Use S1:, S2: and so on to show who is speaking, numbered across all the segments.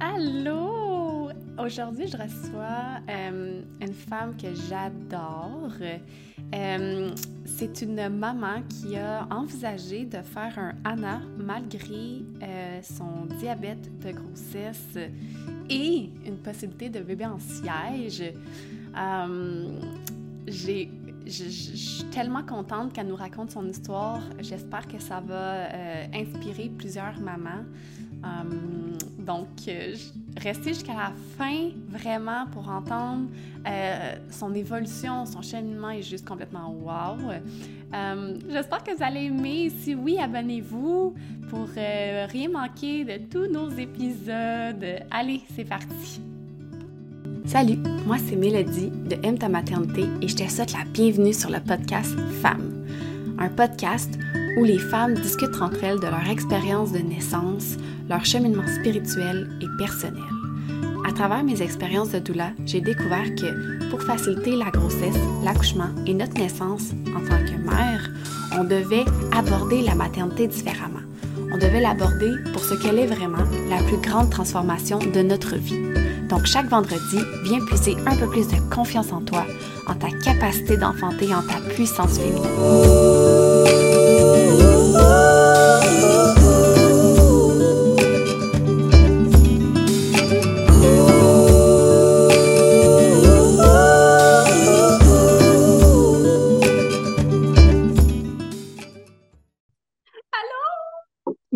S1: Allô! Aujourd'hui, je reçois euh, une femme que j'adore. Euh, c'est une maman qui a envisagé de faire un ANA malgré euh, son diabète de grossesse et une possibilité de bébé en siège. j'ai je, suis tellement contente qu'elle nous raconte son histoire. J'espère que ça va inspirer plusieurs mamans. Euh, donc, euh, restez jusqu'à la fin vraiment pour entendre euh, son évolution, son cheminement est juste complètement wow. J'espère que vous allez aimer. Si oui, abonnez-vous pour rien manquer de tous nos épisodes. Allez, c'est parti. Salut, moi c'est Mélodie de M ta maternité et je te souhaite la bienvenue sur le podcast Femmes. Un podcast où les femmes discutent entre elles de leur expérience de naissance, leur cheminement spirituel et personnel. À travers mes expériences de doula, j'ai découvert que pour faciliter la grossesse, l'accouchement et notre naissance en tant que mère, on devait aborder la maternité différemment. On devait l'aborder pour ce qu'elle est vraiment, la plus grande transformation de notre vie. Donc chaque vendredi, viens puiser un peu plus de confiance en toi, en ta capacité d'enfanter, en ta puissance féminine.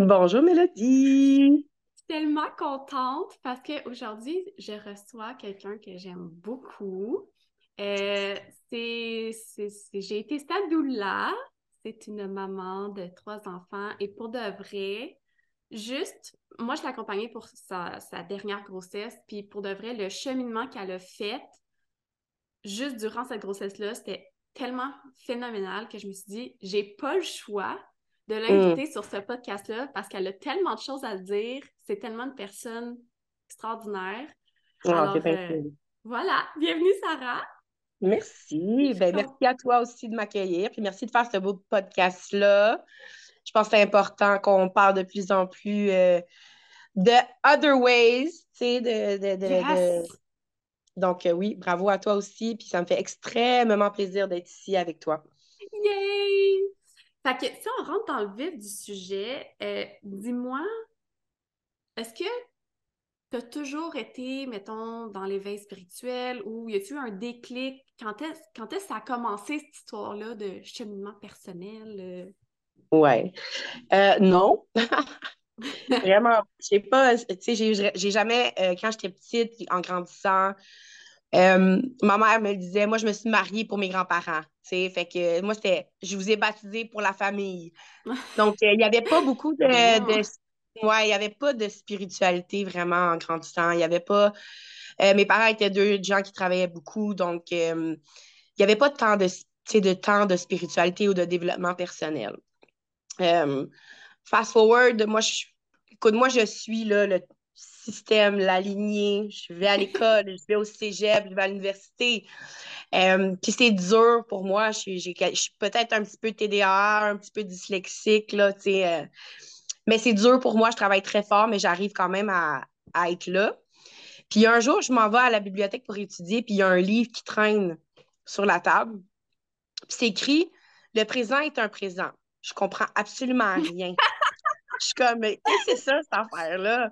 S2: Bonjour Mélodie.
S1: Je suis tellement contente parce qu'aujourd'hui, je reçois quelqu'un que j'aime beaucoup. Euh, c'est, j'ai été là. C'est une maman de trois enfants et pour de vrai, juste, moi je l'accompagnais pour sa, sa, dernière grossesse, puis pour de vrai, le cheminement qu'elle a fait juste durant cette grossesse-là, c'était tellement phénoménal que je me suis dit, j'ai pas le choix de l'inviter mm. sur ce podcast-là parce qu'elle a tellement de choses à dire. C'est tellement une personne extraordinaire.
S2: Ah, Alors, euh,
S1: voilà, bienvenue Sarah.
S2: Merci. Ben, merci à toi aussi de m'accueillir. Puis merci de faire ce beau podcast-là. Je pense que c'est important qu'on parle de plus en plus euh, de other ways, tu sais, de, Donc, euh, oui, bravo à toi aussi. Puis ça me fait extrêmement plaisir d'être ici avec toi.
S1: Yay! Si on rentre dans le vif du sujet, euh, dis-moi, est-ce que tu as toujours été, mettons, dans l'éveil spirituel ou y a-t-il eu un déclic? Quand est-ce que ça a commencé cette histoire-là de cheminement personnel? Euh?
S2: Ouais. Euh, non. Vraiment, je sais pas, tu sais, j'ai jamais, quand j'étais petite, en grandissant, euh, ma mère me disait, moi, je me suis mariée pour mes grands-parents. Fait que moi, c'était, je vous ai baptisé pour la famille. Donc, euh, il n'y avait pas beaucoup de. ouais, il n'y avait pas de spiritualité vraiment en grandissant. Il n'y avait pas. Euh, mes parents étaient deux gens qui travaillaient beaucoup. Donc, il n'y avait pas de temps de, de temps de spiritualité ou de développement personnel. fast forward, moi, je, écoute, moi, je suis là, le, système, la lignée. Je vais à l'école, je vais au cégep, je vais à l'université. Euh, puis c'est dur pour moi. Je suis, peut-être un petit peu TDA, un petit peu dyslexique, là, tu sais. Euh. mais c'est dur pour moi. Je travaille très fort, mais j'arrive quand même à, être là. Puis un jour, je m'en vais à la bibliothèque pour étudier, puis il y a un livre qui traîne sur la table. Puis c'est écrit Le présent est un présent. Je comprends absolument rien. je suis comme, mais c'est ça, cette affaire-là?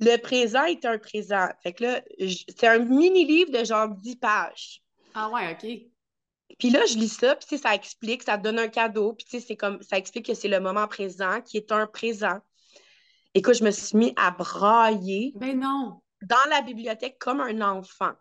S2: Le présent est un présent. Fait que là, c'est un mini-livre de genre 10 pages.
S1: Ah ouais, OK.
S2: Puis là, je lis ça, puis ça explique, ça donne un cadeau, puis c'est comme, ça explique que c'est le moment présent qui est un présent. Écoute, je me suis mis à brailler.
S1: Ben non.
S2: Dans la bibliothèque comme un enfant.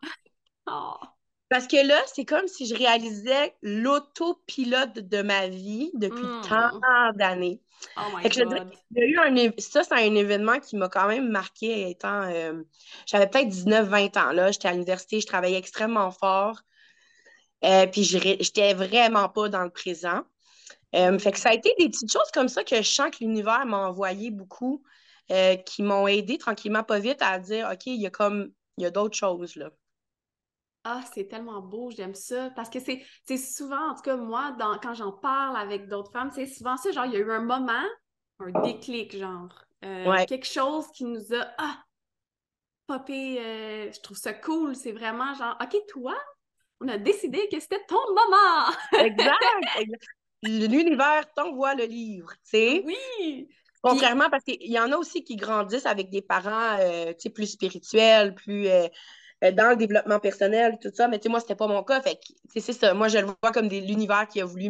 S1: Oh.
S2: Parce que là, c'est comme si je réalisais l'autopilote de ma vie depuis hmm. tant d'années.
S1: Oh my God.
S2: eu un, ça, c'est un événement qui m'a quand même marqué étant. Euh, j'avais peut-être 19-20 ans. là. J'étais à l'université, je travaillais extrêmement fort. Euh, puis j'étais vraiment pas dans le présent. Euh, fait que ça a été des petites choses comme ça que je sens que l'univers m'a envoyé beaucoup, qui m'ont aidé tranquillement, pas vite, à dire OK, il y a comme il y a d'autres choses là.
S1: Ah, c'est tellement beau, j'aime ça. Parce que c'est souvent, en tout cas, moi, dans, quand j'en parle avec d'autres femmes, c'est souvent ça, genre, il y a eu un moment, un déclic, genre. Euh, quelque chose qui nous a. Ah! popper. Euh, je trouve ça cool. C'est vraiment genre, OK, toi, on a décidé que c'était ton moment.
S2: exact, L'univers t'envoie le livre, tu sais.
S1: Oui.
S2: Contrairement, parce qu'il y en a aussi qui grandissent avec des parents euh, plus spirituels, plus euh, dans le développement personnel, tout ça. Mais tu sais, moi, c'était pas mon cas. Fait que, c'est ça. Moi, je le vois comme l'univers qui a voulu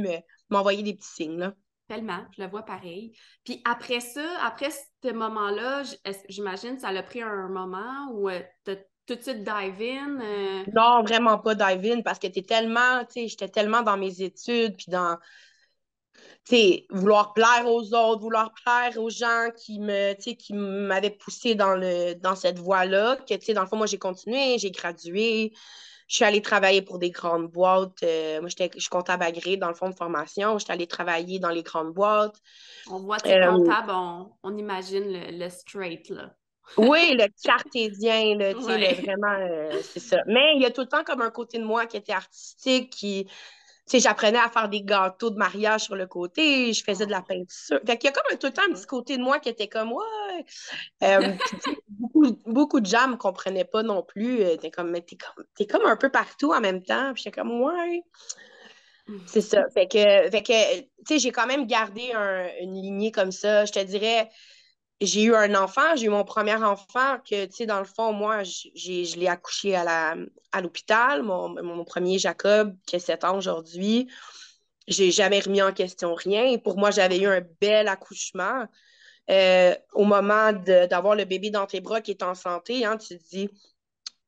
S2: m'envoyer des petits signes, là.
S1: Tellement, je le vois pareil. Puis après ça, après ce moment-là, j'imagine ça a pris un moment où euh, tu tout de suite dive in? Euh?
S2: Non, vraiment pas dive in parce que tu tellement, tu sais, j'étais tellement dans mes études puis dans, sais, vouloir plaire aux autres, vouloir plaire aux gens qui me, qui m'avaient poussé dans, le, dans cette voie-là, que, tu sais, dans le fond, moi, j'ai continué, j'ai gradué, je suis allée travailler pour des grandes boîtes. Euh, moi, je suis comptable agréé dans le fond de formation. Je suis allée travailler dans les grandes boîtes.
S1: On voit, tes euh, comptable, on, imagine le, straight, là.
S2: oui, le cartésien, là, vraiment, euh, c'est ça. Mais il y a tout le temps comme un côté de moi qui était artistique, qui, sais, j'apprenais à faire des gâteaux de mariage sur le côté, je faisais de la peinture. Fait qu'il y a comme tout le temps un petit côté de moi qui était comme, ouais. Euh, beaucoup, beaucoup, de gens ne me comprenaient pas non plus. Euh, t'es comme, t'es comme, es comme un peu partout en même temps. Puis j'étais comme, ouais. Mmh. C'est ça. Fait que, fait que tu sais, j'ai quand même gardé une lignée comme ça. Je te dirais, j'ai eu un enfant, j'ai eu mon premier enfant que, tu sais, dans le fond, moi, je l'ai accouché à, la, à l'hôpital, mon, premier Jacob, qui a 7 ans aujourd'hui. J'ai jamais remis en question rien. pour moi, j'avais eu un bel accouchement. Euh, au moment d'avoir le bébé dans tes bras qui est en santé, hein, tu te dis,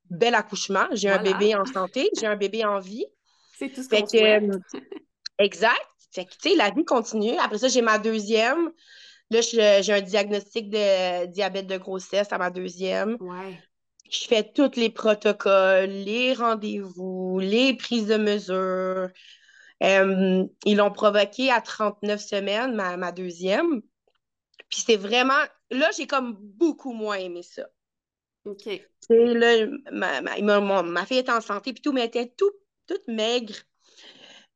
S2: bel accouchement, j'ai un bébé en santé, j'ai un bébé en vie.
S1: C'est tout ce qu'on que,
S2: Exact. Fait que, tu sais, la vie continue. Après ça, j'ai ma deuxième. Là, j'ai un diagnostic de diabète de grossesse à ma deuxième.
S1: Ouais.
S2: Je fais tous les protocoles, les rendez-vous, les prises de mesures. Euh, ils l'ont provoqué à 39 semaines, ma, deuxième. Puis c'est vraiment. Là, j'ai comme beaucoup moins aimé ça.
S1: OK.
S2: Là, ma, ma, ma, fille était en santé, puis tout, mais elle était tout, toute maigre.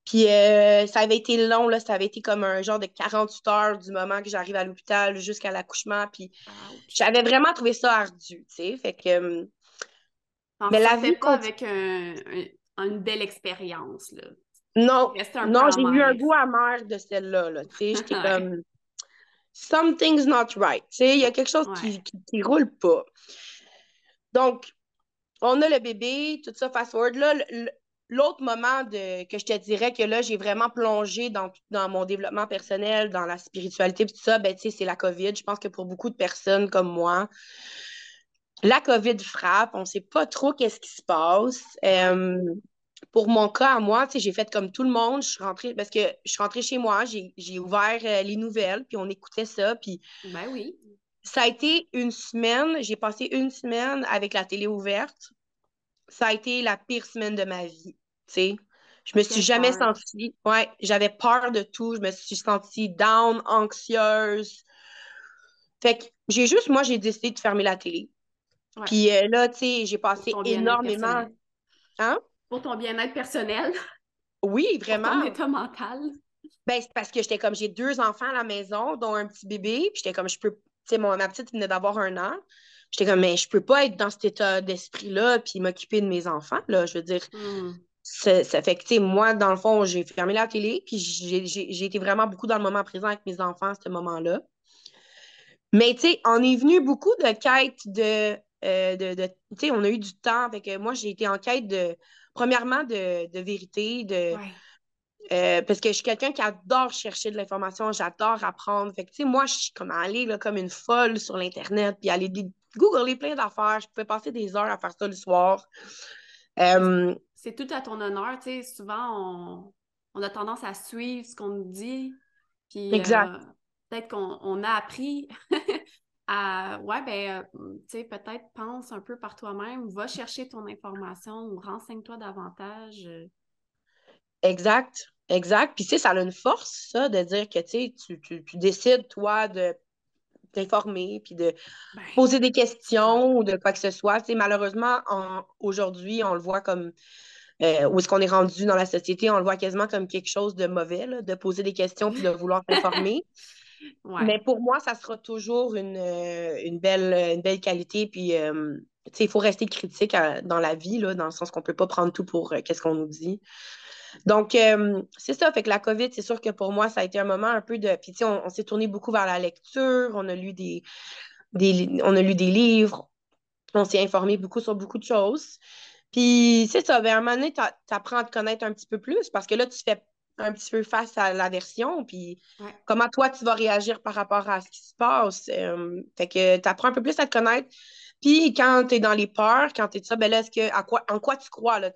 S2: Puis euh, ça avait été long, là, ça avait été comme un genre de 48 heures du moment que j'arrive à l'hôpital jusqu'à l'accouchement. Puis j'avais vraiment trouvé ça ardu, tu sais. Fait que. Euh,
S1: mais la vie. pas avec une belle expérience, là.
S2: Non, non j'ai eu un goût amer de celle-là, là, tu sais. J'étais comme. Something's not right. Tu sais, il y a quelque chose qui, qui, roule pas. Donc, on a le bébé, tout ça, fast forward. Là, L'autre moment de, que je te dirais que là, j'ai vraiment plongé dans, dans mon développement personnel, dans la spiritualité, tout ça, ben, c'est la COVID. Je pense que pour beaucoup de personnes comme moi, la COVID frappe, on ne sait pas trop qu'est-ce qui se passe. Euh, pour mon cas à moi, j'ai fait comme tout le monde. Je suis rentrée parce que je suis rentrée chez moi, j'ai ouvert euh, les nouvelles, puis on écoutait ça. Puis
S1: ben oui.
S2: Ça a été une semaine, j'ai passé une semaine avec la télé ouverte. Ça a été la pire semaine de ma vie. sais. Je me suis jamais sentie. Ouais, j'avais peur de tout. Je me suis sentie down, anxieuse. Fait que j'ai juste, moi, j'ai décidé de fermer la télé. Puis euh, là, tu sais, j'ai passé énormément. Hein?
S1: Pour ton bien-être personnel.
S2: Oui, vraiment. Pour
S1: ton état mental.
S2: Ben, c'est parce que j'étais comme, j'ai deux enfants à la maison, dont un petit bébé. Puis j'étais comme, je peux. Tu sais, ma petite venait d'avoir un an. J'étais comme, mais je peux pas être dans cet état d'esprit-là puis m'occuper de mes enfants, là. Je veux dire, hmm ça, fait que, tu sais, moi, dans le fond, j'ai fermé la télé, puis j'ai été vraiment beaucoup dans le moment présent avec mes enfants à ce moment-là. Mais, tu sais, on est venu beaucoup de quêtes de. Euh, de, tu sais, on a eu du temps. avec moi, j'ai été en quête de. Premièrement, de, vérité, de. Euh, parce que je suis quelqu'un qui adore chercher de l'information, j'adore apprendre. Fait que, tu sais, moi, je suis comme allée là, comme une folle sur l'Internet, puis aller googler plein d'affaires. Je pouvais passer des heures à faire ça le soir. Euh,
S1: c'est tout à ton honneur. Tu sais, souvent, on, a tendance à suivre ce qu'on nous dit. Puis,
S2: exact. Euh,
S1: peut-être qu'on a appris à, ouais, ben, euh, tu sais, peut-être pense un peu par toi-même, va chercher ton information ou renseigne-toi davantage. Euh.
S2: Exact, exact. Puis, tu sais, ça a une force, ça, de dire que, tu, tu, tu décides, toi, de t'informer, puis de ben, poser des questions ou de quoi que ce soit. Malheureusement, aujourd'hui, on le voit comme euh, où est-ce qu'on est rendu dans la société, on le voit quasiment comme quelque chose de mauvais, de poser des questions puis de vouloir s'informer. Mais pour moi, ça sera toujours une, une, belle, une belle qualité. Puis, il faut rester critique dans la vie, là, dans le sens qu'on ne peut pas prendre tout pour qu'est-ce qu'on nous dit. Donc, c'est ça. Fait que la COVID, c'est sûr que pour moi, ça a été un moment un peu de. Puis, on, on s'est tourné beaucoup vers la lecture. On a lu des, des, on a lu des livres. On s'est informé beaucoup sur beaucoup de choses. Puis, c'est ça. Ben, à un moment donné, tu apprends à te connaître un petit peu plus parce que là, tu fais un petit peu face à la version, puis comment toi, tu vas réagir par rapport à ce qui se passe? fait que tu apprends un peu plus à te connaître. Puis quand tu es dans les peurs, quand tu es ça, ben là, est-ce que, à quoi, en quoi tu crois, là,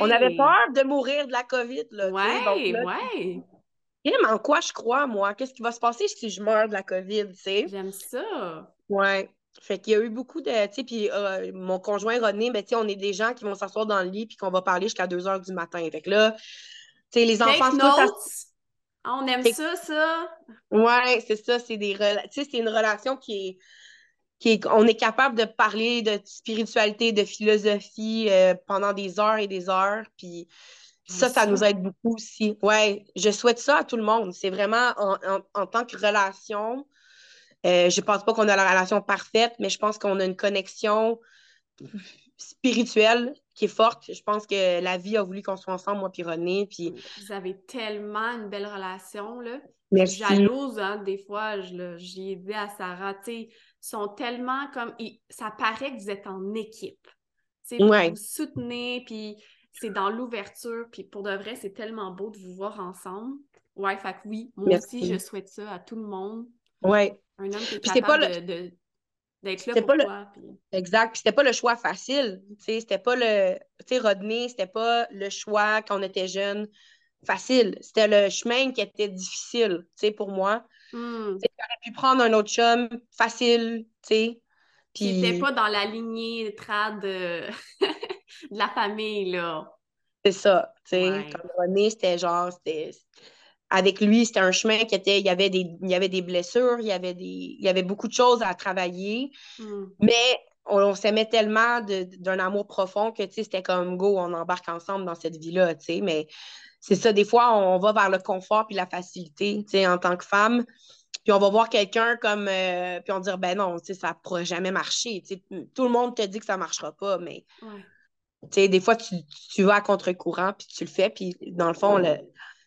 S2: On avait peur de mourir de la COVID, là,
S1: ouais, ouais.
S2: mais en quoi je crois, moi? Qu'est-ce qui va se passer si je meurs de la COVID, tu sais?
S1: J'aime ça.
S2: Ouais. Fait qu'il y a eu beaucoup de. Tu sais, puis euh, mon conjoint René, ben, tu sais, on est des gens qui vont s'asseoir dans le lit puis qu'on va parler jusqu'à 2 heures du matin. Fait que là, tu sais, les enfants.
S1: Ah, on aime ça, ça.
S2: Ouais, c'est ça. C'est des. Tu sais, c'est une relation qui est. Qui est... On est capable de parler de spiritualité, de philosophie euh, pendant des heures et des heures. Puis ça, ça, nous aide beaucoup aussi. Ouais, je souhaite ça à tout le monde. C'est vraiment en, en tant que relation euh, je pense pas qu'on a la relation parfaite, mais je pense qu'on a une connexion spirituelle qui est forte. Je pense que la vie a voulu qu'on soit ensemble, moi puis René. Puis...
S1: Vous avez tellement une belle relation, là. Merci. Jalouse, hein, des fois, j'ai dit à Sarah, tu sais, sont tellement comme... Ça paraît que vous êtes en équipe. Tu sais, vous vous soutenez, puis c'est dans l'ouverture, puis pour de vrai, c'est tellement beau de vous voir ensemble. Ouais, fait que oui, moi aussi, je souhaite ça à tout le monde.
S2: Ouais.
S1: Un homme qui est capable de, d'être là pour toi.
S2: Exact. Puis c'était pas le choix facile. C'était pas le. Tu sais, Rodney, c'était pas le choix quand on était jeune facile. C'était le chemin qui était difficile, tu sais, pour moi. Mm. J'aurais pu prendre un autre chum facile, tu sais.
S1: Puis... Qui pas dans la lignée trad de, de la famille, là.
S2: C'est ça, tu sais. Comme René, c'était genre, c'était avec lui, c'était un chemin qui était, il y avait des, il y avait des blessures, il y avait des, il y avait beaucoup de choses à travailler, hmm. mais on, s'aimait tellement d'un amour profond que, tu sais, c'était comme, go, on embarque ensemble dans cette vie-là, tu sais, mais c'est ça, des fois, on va vers le confort puis la facilité, tu sais, en tant que femme, puis on va voir quelqu'un comme, euh, puis on dire, ben non, tu sais, ça ne pourra jamais marcher, tu sais, tout le monde te dit que ça ne marchera pas, mais... Tu sais, des fois, tu, tu vas à contre-courant, puis tu le fais, puis dans le fond, le,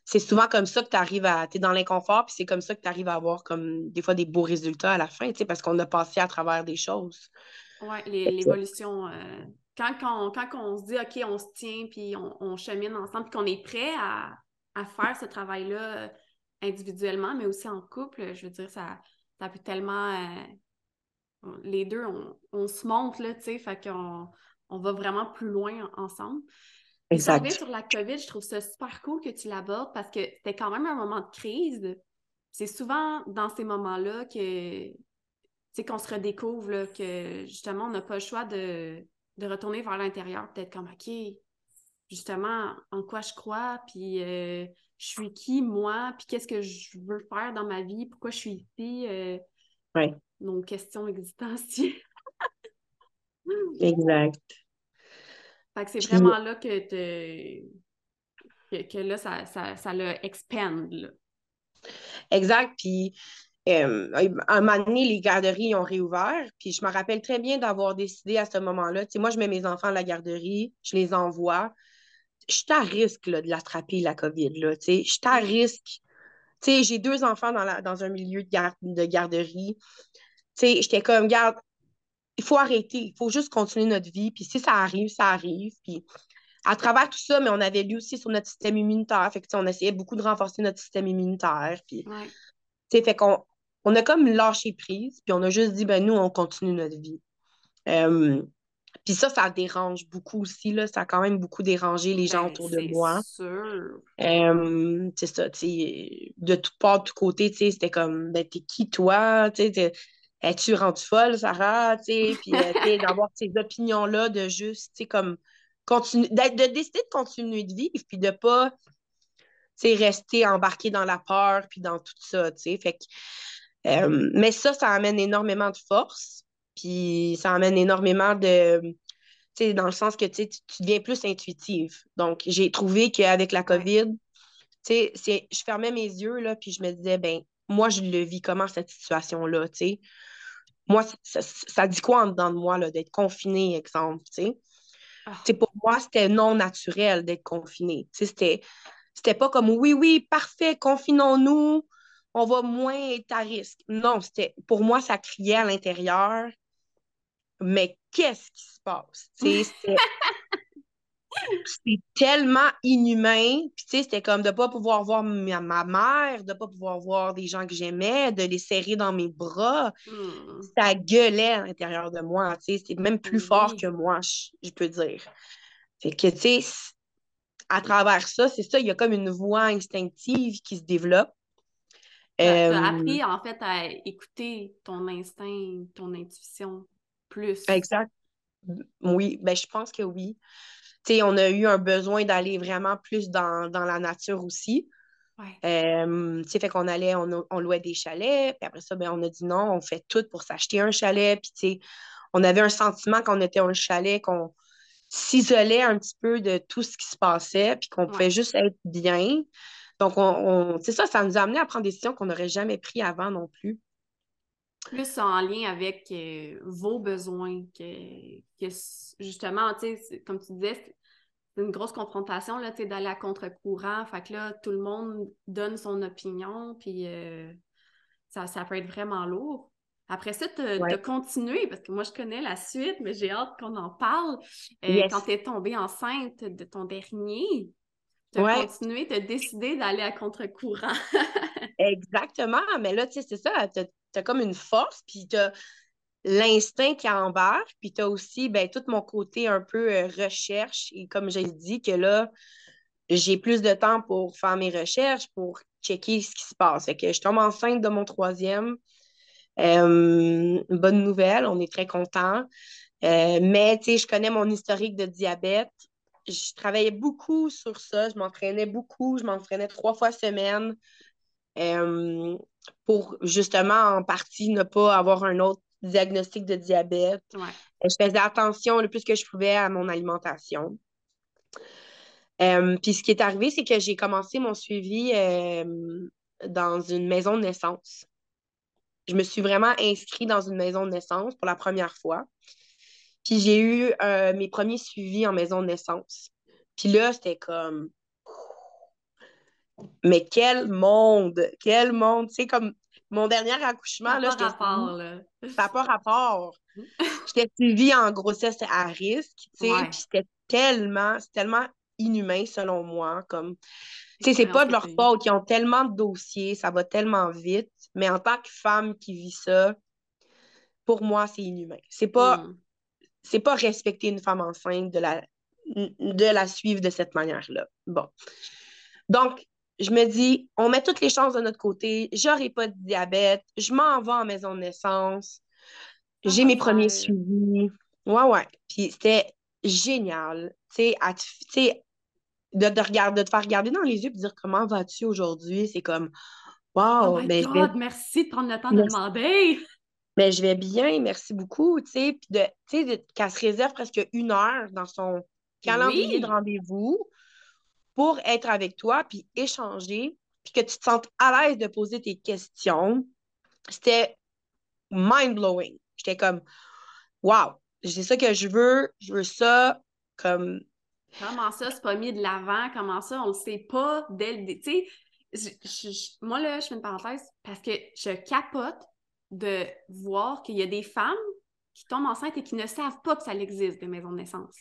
S2: c'est souvent comme ça que tu arrives à. Tu es dans l'inconfort, puis c'est comme ça que tu arrives à avoir comme des fois des beaux résultats à la fin, parce qu'on a passé à travers des choses.
S1: Oui, l'évolution. Euh, quand, quand, on se dit OK, on se tient, puis on, chemine ensemble, puis qu'on est prêt à, faire ce travail-là euh, individuellement, mais aussi en couple, je veux dire, ça, ça peut tellement. Euh, les deux, on, se monte, là, tu sais, fait qu'on on va vraiment plus loin ensemble. Exact. sur la COVID, je trouve ça super cool que tu l'abordes parce que c'était quand même un moment de crise. C'est souvent dans ces moments-là que qu'on se redécouvre, que justement, on n'a pas le choix de, retourner vers l'intérieur, peut-être comme OK, justement, en quoi je crois, puis euh, je suis qui, moi, puis qu'est-ce que je veux faire dans ma vie, pourquoi je suis ici. Euh, nos questions existentielles.
S2: exact.
S1: Fait que c'est vraiment là que, que, là, ça, ça, ça le.
S2: Exact. Puis, euh, à un moment donné, les garderies ont réouvert. Puis, je me rappelle très bien d'avoir décidé à ce moment-là. Tu sais, moi, je mets mes enfants à la garderie, je les envoie. Je suis à risque de l'attraper, la COVID. Là, tu sais. Je suis à risque. Tu sais, j'ai deux enfants dans, la, dans un milieu de, de garderie. Tu sais, j'étais comme, garde, il faut arrêter, il faut juste continuer notre vie. Puis si ça arrive, ça arrive. Puis à travers tout ça, mais on avait lu aussi sur notre système immunitaire. Fait que, on essayait beaucoup de renforcer notre système immunitaire. Puis, fait qu'on on a comme lâché prise. Puis on a juste dit, ben nous, on continue notre vie. Euh, puis ça, ça dérange beaucoup aussi. Là. Ça a quand même beaucoup dérangé les gens ben, autour de moi.
S1: Sûr.
S2: Euh, c'est ça, de tout part, de tout côté, c'était comme, ben, t'es qui toi? es-tu rendue folle, Sarah, tu sais, puis euh, d'avoir ces opinions-là de juste, tu sais, comme, de, décider de continuer de vivre, puis de pas, tu sais, rester embarqué dans la peur, puis dans tout ça, tu sais, fait que, euh, mais ça, ça amène énormément de force, puis ça amène énormément de, tu sais, dans le sens que, tu, tu deviens plus intuitive. Donc, j'ai trouvé qu'avec la COVID, tu sais, je fermais mes yeux, là, puis je me disais, ben moi, je le vis comment cette situation-là, tu sais? Moi, ça, dit quoi en dedans de moi, là, d'être confiné, exemple, tu sais? Ah. Pour moi, c'était non naturel d'être confiné. C'était, c'était pas comme oui, oui, parfait, confinons-nous, on va moins être à risque. Non, c'était pour moi, ça criait à l'intérieur. Mais qu'est-ce qui se passe? c'est tellement inhumain. Puis, tu sais, c'était comme de ne pas pouvoir voir ma, mère, de ne pas pouvoir voir des gens que j'aimais, de les serrer dans mes bras. Hmm. Ça gueulait à l'intérieur de moi, tu sais. C'était même plus fort que moi, je, peux dire. Fait que, tu sais, à travers ça, c'est ça, il y a comme une voix instinctive qui se développe.
S1: Tu as euh, appris, en fait, à écouter ton instinct, ton intuition plus.
S2: Exact. Oui, ben je pense que oui on a eu un besoin d'aller vraiment plus dans, la nature aussi. Euh, fait qu'on allait, on, louait des chalets, puis après ça, ben, on a dit non, on fait tout pour s'acheter un chalet, puis on avait un sentiment qu'on était un chalet, qu'on s'isolait un petit peu de tout ce qui se passait, puis qu'on pouvait juste être bien. Donc, on, ça, ça nous a amené à prendre des décisions qu'on n'aurait jamais prises avant non plus.
S1: Plus en lien avec euh, vos besoins, que, que justement, comme tu disais, c'est une grosse confrontation là, d'aller à contre-courant. Fait que là, tout le monde donne son opinion, puis euh, ça, ça peut être vraiment lourd. Après ça, tu as continué, parce que moi, je connais la suite, mais j'ai hâte qu'on en parle. Euh, quand tu es tombée enceinte de ton dernier, tu as continué, tu as décidé d'aller à contre-courant.
S2: Exactement, mais là, tu sais, c'est ça, tu as, comme une force, puis tu as l'instinct qui embarque, puis tu as aussi ben, tout mon côté un peu euh, recherche. Et comme j'ai dit, que là, j'ai plus de temps pour faire mes recherches, pour checker ce qui se passe. Fait que je tombe enceinte de mon troisième. Euh, bonne nouvelle, on est très content. Euh, mais, tu sais, je connais mon historique de diabète. Je travaillais beaucoup sur ça. Je m'entraînais beaucoup. Je m'entraînais trois fois semaine pour justement, en partie, ne pas avoir un autre diagnostic de diabète. Je faisais attention le plus que je pouvais à mon alimentation. Euh, puis ce qui est arrivé, c'est que j'ai commencé mon suivi euh, dans une maison de naissance. Je me suis vraiment inscrite dans une maison de naissance pour la première fois. Puis j'ai eu euh, mes premiers suivis en maison de naissance. Puis là, c'était comme. Mais quel monde! Quel monde! Tu sais, comme mon dernier accouchement, là,
S1: pas rapport, là.
S2: Ça n'a pas rapport. J'étais suivie en grossesse à risque, tu sais, puis c'était tellement, tellement inhumain selon moi, comme, tu sais, c'est pas de leur faute, ils ont tellement de dossiers, ça va tellement vite, mais en tant que femme qui vit ça, pour moi, c'est inhumain. C'est pas, hmm. C'est pas respecter une femme enceinte de la, de la suivre de cette manière-là. Bon. Donc, je me dis, on met toutes les chances de notre côté, j'aurai pas de diabète, je m'en vais en maison de naissance, ah, j'ai mes premiers suivis. Ouais, ouais. Puis c'était génial, tu sais, de, de, regarder, de te faire regarder dans les yeux et de dire comment vas-tu aujourd'hui, c'est comme, wow.
S1: Oh my ben, God, merci de prendre le temps de demander.
S2: Mais ben, je vais bien, merci beaucoup, tu sais, puis de, qu'elle se réserve presque une heure dans son calendrier de rendez-vous pour être avec toi, puis échanger, puis que tu te sentes à l'aise de poser tes questions. C'était mind-blowing. J'étais comme, wow, c'est ça que je veux, je veux ça comme.
S1: Comment ça, c'est pas mis de l'avant? Comment ça, on le sait pas dès le. Tu sais, moi là, je fais une parenthèse parce que je capote de voir qu'il y a des femmes qui tombent enceintes et qui ne savent pas que ça existe, des maisons de naissance.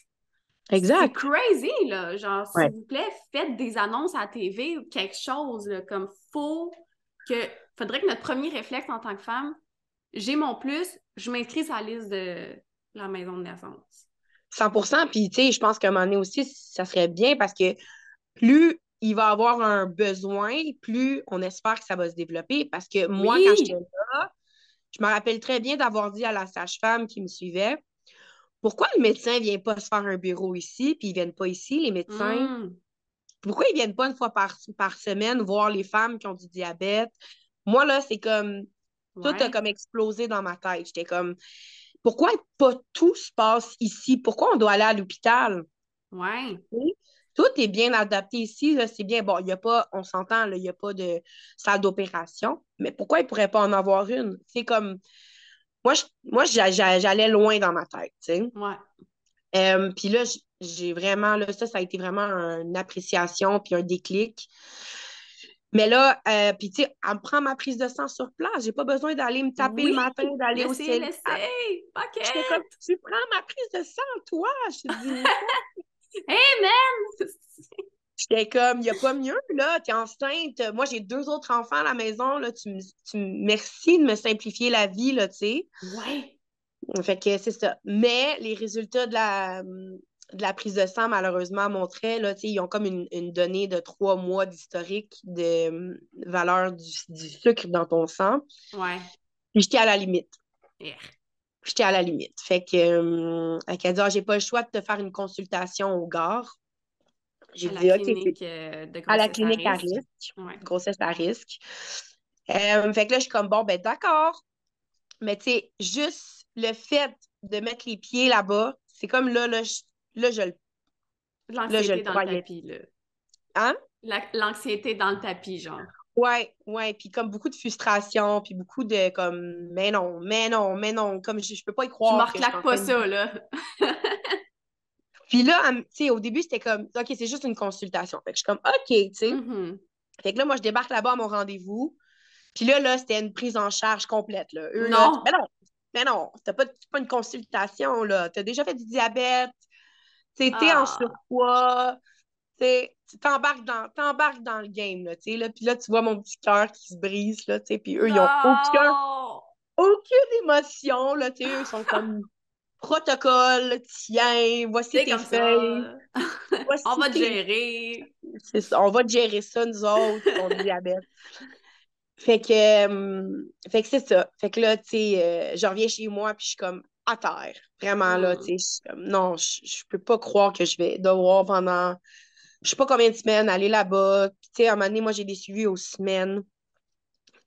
S2: Exact.
S1: C'est crazy, là. Genre, s'il vous plaît, faites des annonces à la TV ou quelque chose, là, comme faut que. Faudrait que notre premier réflexe en tant que femme, j'ai mon plus, je m'inscris sur la liste de la maison de naissance.
S2: 100% Puis, tu sais, je pense qu'à un moment donné aussi, ça serait bien parce que plus il va avoir un besoin, plus on espère que ça va se développer. Parce que moi, quand j'étais là, je me rappelle très bien d'avoir dit à la sage-femme qui me suivait pourquoi le médecin ne vient pas se faire un bureau ici, puis ils ne viennent pas ici, les médecins? Hmm. Pourquoi ils ne viennent pas une fois par, par semaine voir les femmes qui ont du diabète? Moi, là, c'est comme. Tout a comme explosé dans ma tête. J'étais comme. Pourquoi pas tout se passe ici? Pourquoi on doit aller à l'hôpital?
S1: Ouais.
S2: Tout est bien adapté ici, c'est bien. Bon, il n'y a pas, on s'entend, il n'y a pas de salle d'opération, mais pourquoi il ne pourrait pas en avoir une? C'est comme, moi, moi j'allais loin dans ma tête, tu sais.
S1: Ouais.
S2: Euh, puis là, j'ai vraiment, là, ça, ça a été vraiment une appréciation puis un déclic. Mais là, euh, puis tu sais, elle me prend ma prise de sang sur place. J'ai pas besoin d'aller me taper le matin, d'aller au
S1: CLSC. OK.
S2: comme, tu prends ma prise de sang, toi. Je dis,
S1: hey, man!
S2: J'étais comme, il n'y a pas mieux, là, t'es enceinte. Moi, j'ai deux autres enfants à la maison, là. Tu, tu merci de me simplifier la vie, là, tu sais.
S1: Ouais.
S2: Fait que c'est ça. Mais les résultats de la, de la prise de sang, malheureusement, montraient, là, ils ont comme une, une, donnée de trois mois d'historique de valeur du, du, sucre dans ton sang.
S1: Ouais.
S2: Puis j'étais à la limite.
S1: Yeah.
S2: J'étais à la limite. Fait que, euh, elle a dit, j'ai pas le choix de te faire une consultation au gare.
S1: J'ai dit, OK. Euh, de
S2: à la clinique à risque. À risque. Grossesse à risque. Euh, fait que là, je suis comme, bon, ben d'accord. Mais tu sais, juste le fait de mettre les pieds là-bas, c'est comme là, là, je, là, je le.
S1: L'anxiété dans le tapis, là.
S2: Hein?
S1: L'anxiété dans le tapis, genre.
S2: Ouais, ouais, puis comme beaucoup de frustration, puis beaucoup de comme, mais non, mais non, mais non, comme je, je peux pas y croire.
S1: Tu me pas ça, là.
S2: puis là, tu sais, au début, c'était comme, OK, c'est juste une consultation. Fait que je suis comme, OK, tu sais.
S1: Mm-hmm.
S2: Fait que là, moi, je débarque là-bas à mon rendez-vous. Puis là, là, c'était une prise en charge complète, là.
S1: non.
S2: Là, mais non, mais non, t'as pas, pas une consultation, là. T'as déjà fait du diabète, t'es ah. en surpoids, tu t'embarques dans, dans le game, là, tu là, puis là, tu vois mon petit cœur qui se brise, là, tu puis eux, ils ont aucun, aucune émotion, là, tu ils sont comme protocole, tiens, voici tes feuilles.
S1: on va te gérer.
S2: Ça, on va te gérer ça, nous autres, ton diabète. Fait que, euh, fait que c'est ça. Fait que là, tu sais, euh, je reviens chez moi, puis je suis comme à terre. Vraiment, là, mm. tu sais, non, je, je peux pas croire que je vais devoir pendant je sais pas combien de semaines, aller là-bas. Tu sais, à un moment donné, moi, j'ai des suivis aux semaines.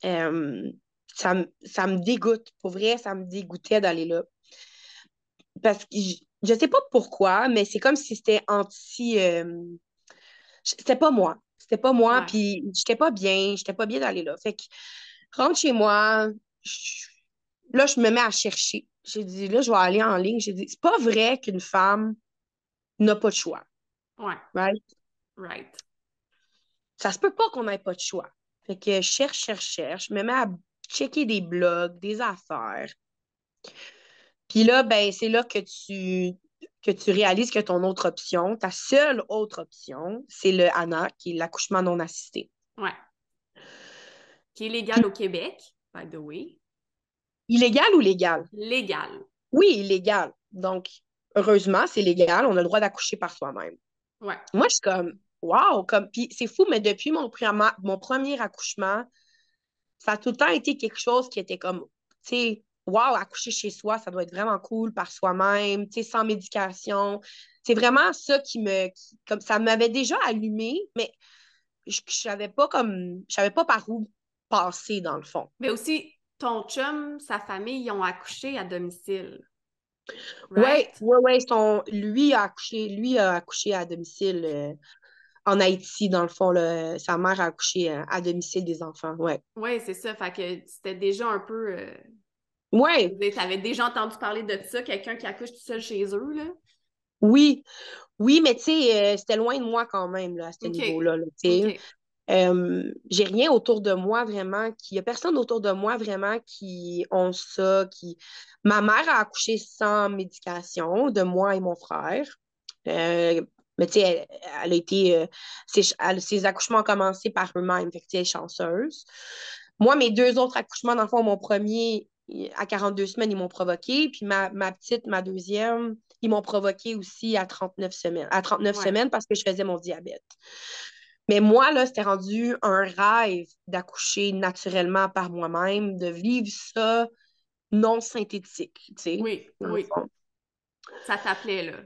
S2: Euh, ça, me dégoûte. Pour vrai, ça me dégoûtait d'aller là. Parce que je, ne sais pas pourquoi, mais c'est comme si c'était anti. Euh, c'était pas moi. C'était pas moi, puis j'étais pas bien. J'étais pas bien d'aller là. Fait que, rentre chez moi. là, je me mets à chercher. J'ai dit, là, je vais aller en ligne. J'ai dit, c'est pas vrai qu'une femme n'a pas de choix.
S1: Ouais.
S2: Right?
S1: Right.
S2: Ça se peut pas qu'on n'ait pas de choix. Fait que je cherche, cherche, cherche, me mets à checker des blogs, des affaires. Puis là, ben, c'est là que tu, que tu réalises que ton autre option, ta seule autre option, c'est le ANA, qui est l'accouchement non assisté.
S1: Ouais. Qui est légal au Québec, by the way.
S2: Illégal ou légal?
S1: Légal.
S2: Oui, illégal. Donc, heureusement, c'est légal. On a le droit d'accoucher par soi-même.
S1: Ouais.
S2: Moi, je suis comme, Wow! Comme, puis c'est fou, mais depuis mon, mon premier accouchement, ça a tout le temps été quelque chose qui était comme, tu sais, wow, accoucher chez soi, ça doit être vraiment cool par soi-même, tu sais, sans médication. C'est vraiment ça qui me, comme ça m'avait déjà allumé, mais je, je savais pas comme, je savais pas par où passer dans le fond.
S1: Mais aussi, ton chum, sa famille, ils ont accouché à domicile.
S2: Oui, oui, ouais, lui a accouché, lui a accouché à domicile. Euh, en Haïti, dans le fond, sa mère a accouché euh, à, domicile des enfants, ouais.
S1: Oui, c'est ça. Fait que c'était déjà un peu... Euh...
S2: Ouais.
S1: Tu avais déjà entendu parler de ça, quelqu'un qui accouche tout seul chez eux, là?
S2: Oui. Oui, mais tu sais, euh, c'était loin de moi quand même, là, à ce niveau-là, euh, j'ai rien autour de moi vraiment qui. Il n'y a personne autour de moi vraiment qui ont ça. qui Ma mère a accouché sans médication de moi et mon frère. Mais tu sais, elle, a été. Euh, ses, accouchements ont commencé par eux-mêmes. Fait que elle est chanceuse. Moi, mes deux autres accouchements, dans le fond, mon premier, à 42 semaines, ils m'ont provoqué. Puis ma, petite, ma deuxième, ils m'ont provoqué aussi à 39 semaines. À 39 semaines parce que je faisais mon diabète. Mais moi, là, c'était rendu un rêve d'accoucher naturellement par moi-même, de vivre ça non synthétique, tu sais.
S1: Oui, oui. Ça t'appelait, là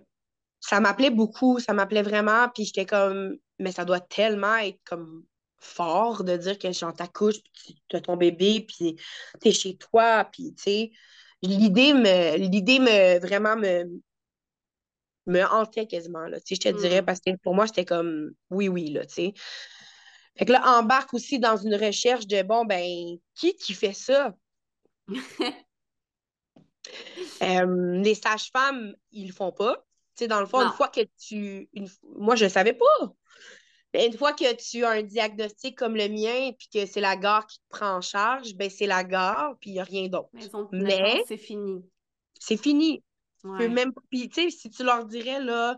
S2: ça m'appelait beaucoup, ça m'appelait vraiment, puis j'étais comme, mais ça doit tellement être comme fort de dire que j'en t'accouche, puis tu as ton bébé, puis t'es chez toi, puis tu sais, l'idée me, l'idée me, vraiment me, me hantait quasiment, là, tu sais, je te dirais,
S1: Mm.
S2: parce que pour moi, c'était comme oui, oui, là, tu sais. Fait que là, embarque aussi dans une recherche de, bon, ben, qui qui fait ça? Euh, les sages-femmes, ils le font pas. Tu sais, dans le fond, une fois que tu... une- Moi, je savais pas. Mais une fois que tu as un diagnostic comme le mien, puis que c'est la gare qui te prend en charge, ben c'est la gare, puis il n'y a rien d'autre. Mais-
S1: c'est fini.
S2: C'est fini. Tu peux
S1: Ouais.
S2: même... Puis, tu sais, si tu leur dirais, là,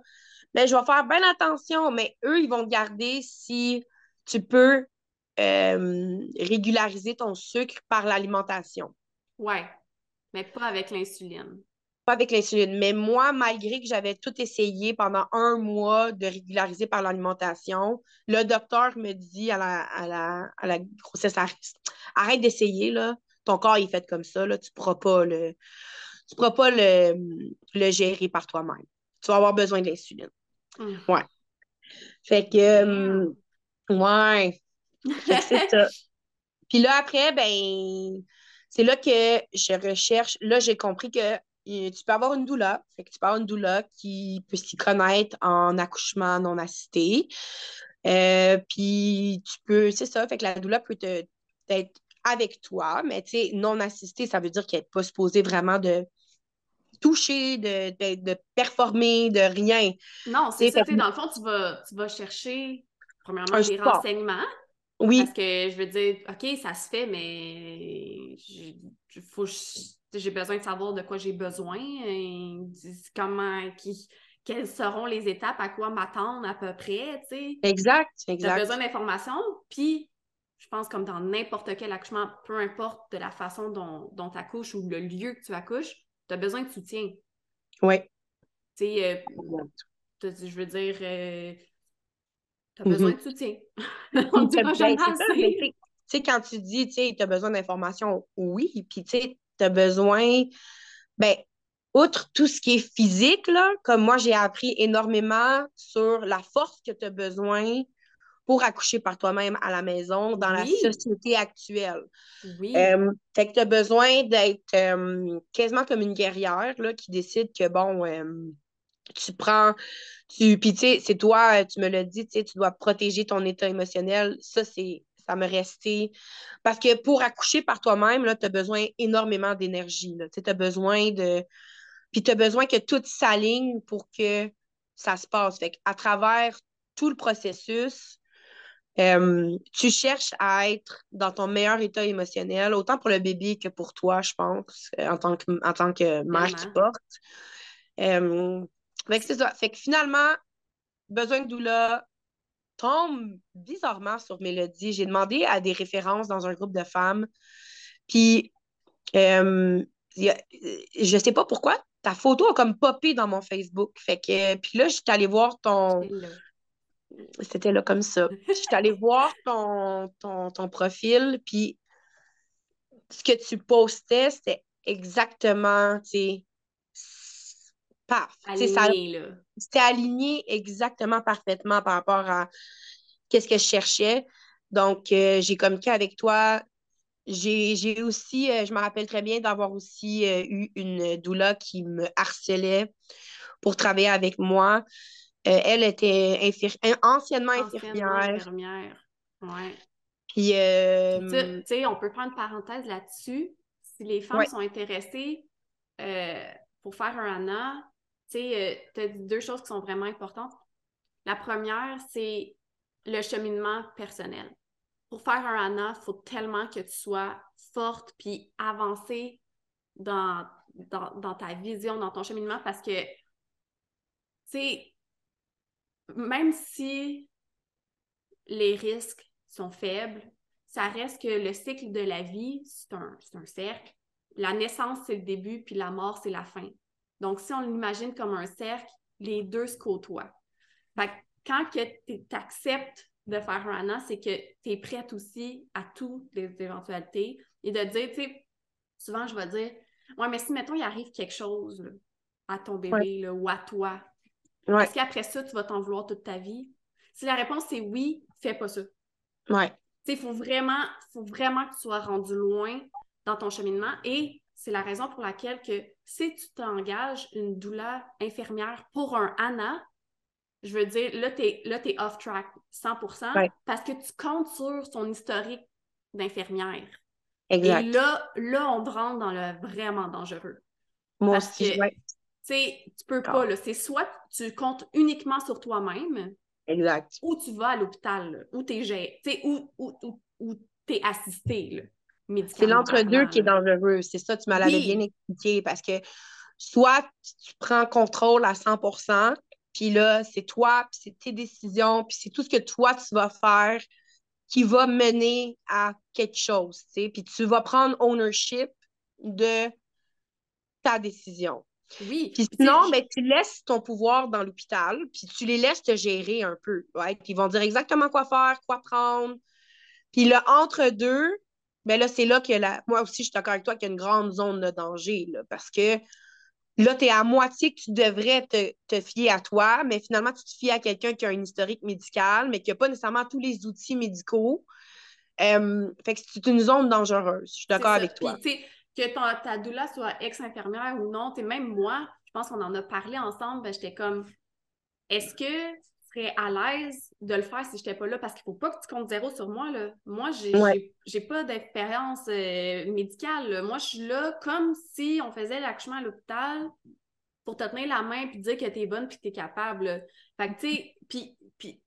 S2: ben, je vais faire bien attention, mais eux, ils vont te garder si tu peux euh, régulariser ton sucre par l'alimentation.
S1: Ouais. Mais pas avec l'insuline.
S2: Pas avec l'insuline. Mais moi, malgré que j'avais tout essayé pendant un mois de régulariser par l'alimentation, le docteur me dit à la, à la, à la grossesse arrête d'essayer, là. Ton corps est fait comme ça, là. Tu ne pourras pas le, tu pourras pas le, le gérer par toi-même. Tu vas avoir besoin de l'insuline.
S1: Mm.
S2: Fait que, ouais. Fait que c'est ça. Puis là, après, ben, c'est là que je recherche. Là, j'ai compris que euh, tu peux avoir une doula. Fait que tu peux avoir une doula qui peut s'y connaître en accouchement non assisté. Euh, puis tu peux, c'est ça, fait que la doula peut te, être avec toi, mais tu sais, non assisté, ça veut dire qu'elle n'est pas supposée vraiment de toucher, de, de, de performer, de rien.
S1: Non, c'est ça.
S2: fait-
S1: Dans le fond, tu vas, tu vas chercher, premièrement,
S2: Un
S1: des renseignements.
S2: Oui,
S1: Parce que je veux dire, OK, ça se fait, mais j'ai j'ai besoin de savoir de quoi j'ai besoin, et comment, qui, quelles seront les étapes, à quoi m'attendre à peu près, tu sais.
S2: exact, exact.
S1: besoin d'informations, puis je pense comme dans n'importe quel accouchement, peu importe de la façon dont, dont tu accouches ou le lieu que tu accouches, tu as besoin de soutien.
S2: Oui.
S1: Tu sais, euh, je veux dire, tu as besoin de soutien. On dira jamais
S2: tu sais- tu sais, quand tu dis, tu sais, tu as besoin d'informations, oui, puis tu sais, tu as besoin, ben, outre tout ce qui est physique, là, comme moi, j'ai appris énormément sur la force que tu as besoin pour accoucher par toi-même à la maison dans
S1: Oui.
S2: la société actuelle.
S1: Oui.
S2: Euh, fait que tu as besoin d'être euh, quasiment comme une guerrière là, qui décide que, bon, euh, tu prends, tu, puis tu sais, c'est toi, tu me l'as dit, tu dois protéger ton état émotionnel. Ça, c'est, ça me resté. Parce que pour accoucher par toi-même, tu as besoin énormément d'énergie. Tu as besoin de. Puis tu as besoin que tout s'aligne pour que ça se passe. Fait à travers tout le processus, euh, tu cherches à être dans ton meilleur état émotionnel, autant pour le bébé que pour toi, je pense, euh, en tant que, en tant que mère qui
S1: Tellement.
S2: porte. Euh, c'est ça. Fait que finalement, besoin de doula tombe bizarrement sur Mélodie. J'ai demandé à des références dans un groupe de femmes. Puis, euh, a- je sais pas pourquoi, ta photo a comme popé dans mon Facebook. Fait que, puis là, j'étais allée voir ton. C'était là comme ça. Je suis allée voir ton, ton, ton profil, puis ce que tu postais, c'était exactement, tu sais, paf. C'était aligné exactement parfaitement par rapport à qu'est-ce que je cherchais. Donc, euh, j'ai communiqué avec toi. J'ai j'ai aussi, euh, je me rappelle très bien d'avoir aussi euh, eu une doula qui me harcelait pour travailler avec moi. Euh, elle était infir- anciennement
S1: Anciennement
S2: infirmière.
S1: infirmière. Ouais.
S2: Puis, euh,
S1: Tu sais, on peut prendre une parenthèse là-dessus. Si les femmes
S2: Ouais.
S1: sont intéressées euh, pour faire un ANA, tu sais, tu as dit deux choses qui sont vraiment importantes. La première, c'est le cheminement personnel. Pour faire un ANA, il faut tellement que tu sois forte puis avancée dans, dans, dans ta vision, dans ton cheminement, parce que, tu sais, même si les risques sont faibles, ça reste que le cycle de la vie, c'est un, un cercle. La naissance, c'est le début, puis la mort, c'est la fin. Donc, si on l'imagine comme un cercle, les deux se côtoient. Fait que quand tu acceptes de faire un ANA, c'est que tu es prête aussi à toutes les éventualités et de dire, tu sais, souvent je vais dire, ouais, mais si, mettons, il arrive quelque chose là, à ton bébé là, ou à toi,
S2: ouais,
S1: est-ce qu'après ça, tu vas t'en vouloir toute ta vie? Si la réponse est oui, fais pas ça.
S2: ouais,
S1: Il faut vraiment, faut vraiment que tu sois rendu loin dans ton cheminement et c'est la raison pour laquelle que si tu t'engages une doula infirmière pour un ANA, je veux dire, là, tu es, off track 100% parce que tu comptes sur son historique d'infirmière. Exact. Et là, là, on rentre dans le vraiment dangereux.
S2: Moi aussi,
S1: que, Tu peux pas, là. C'est soit tu comptes uniquement sur toi-même.
S2: Exact.
S1: Ou tu vas à l'hôpital, ou tu es, ou, ou, es assisté,
S2: C'est l'entre-deux qui est dangereux. C'est ça, tu m'as bien expliqué. Parce que soit tu prends contrôle à 100% puis là, c'est toi, puis c'est tes décisions, puis c'est tout ce que toi, tu vas faire qui va mener à quelque chose, tu sais. Puis tu vas prendre ownership de ta décision.
S1: Oui.
S2: Puis sinon, ben, tu laisses ton pouvoir dans l'hôpital, puis tu les laisses te gérer un peu, ouais. Ils vont dire exactement quoi faire, quoi prendre. Puis là, entre deux, ben là, c'est là que la... moi aussi, je suis d'accord avec toi qu'il y a une grande zone de danger, là, parce que Là, tu es à moitié que tu devrais te, fier à toi, mais finalement, tu te fies à quelqu'un qui a un historique médical, mais qui n'a pas nécessairement tous les outils médicaux. Euh, fait que c'est une zone dangereuse. Je suis d'accord avec toi.
S1: Puis, que ta doula soit ex-infirmière ou non, même moi, je pense qu'on en a parlé ensemble, ben, j'étais comme, est-ce que serais à l'aise de le faire si je n'étais pas là? Parce qu'il ne faut pas que tu comptes zéro sur moi. Là. Moi, j'ai n'ai pas d'expérience euh, médicale. Moi, je suis là comme si on faisait l'accouchement à l'hôpital pour te tenir la main et dire que tu es bonne et que tu es capable. Fait que, tu sais, puis, puis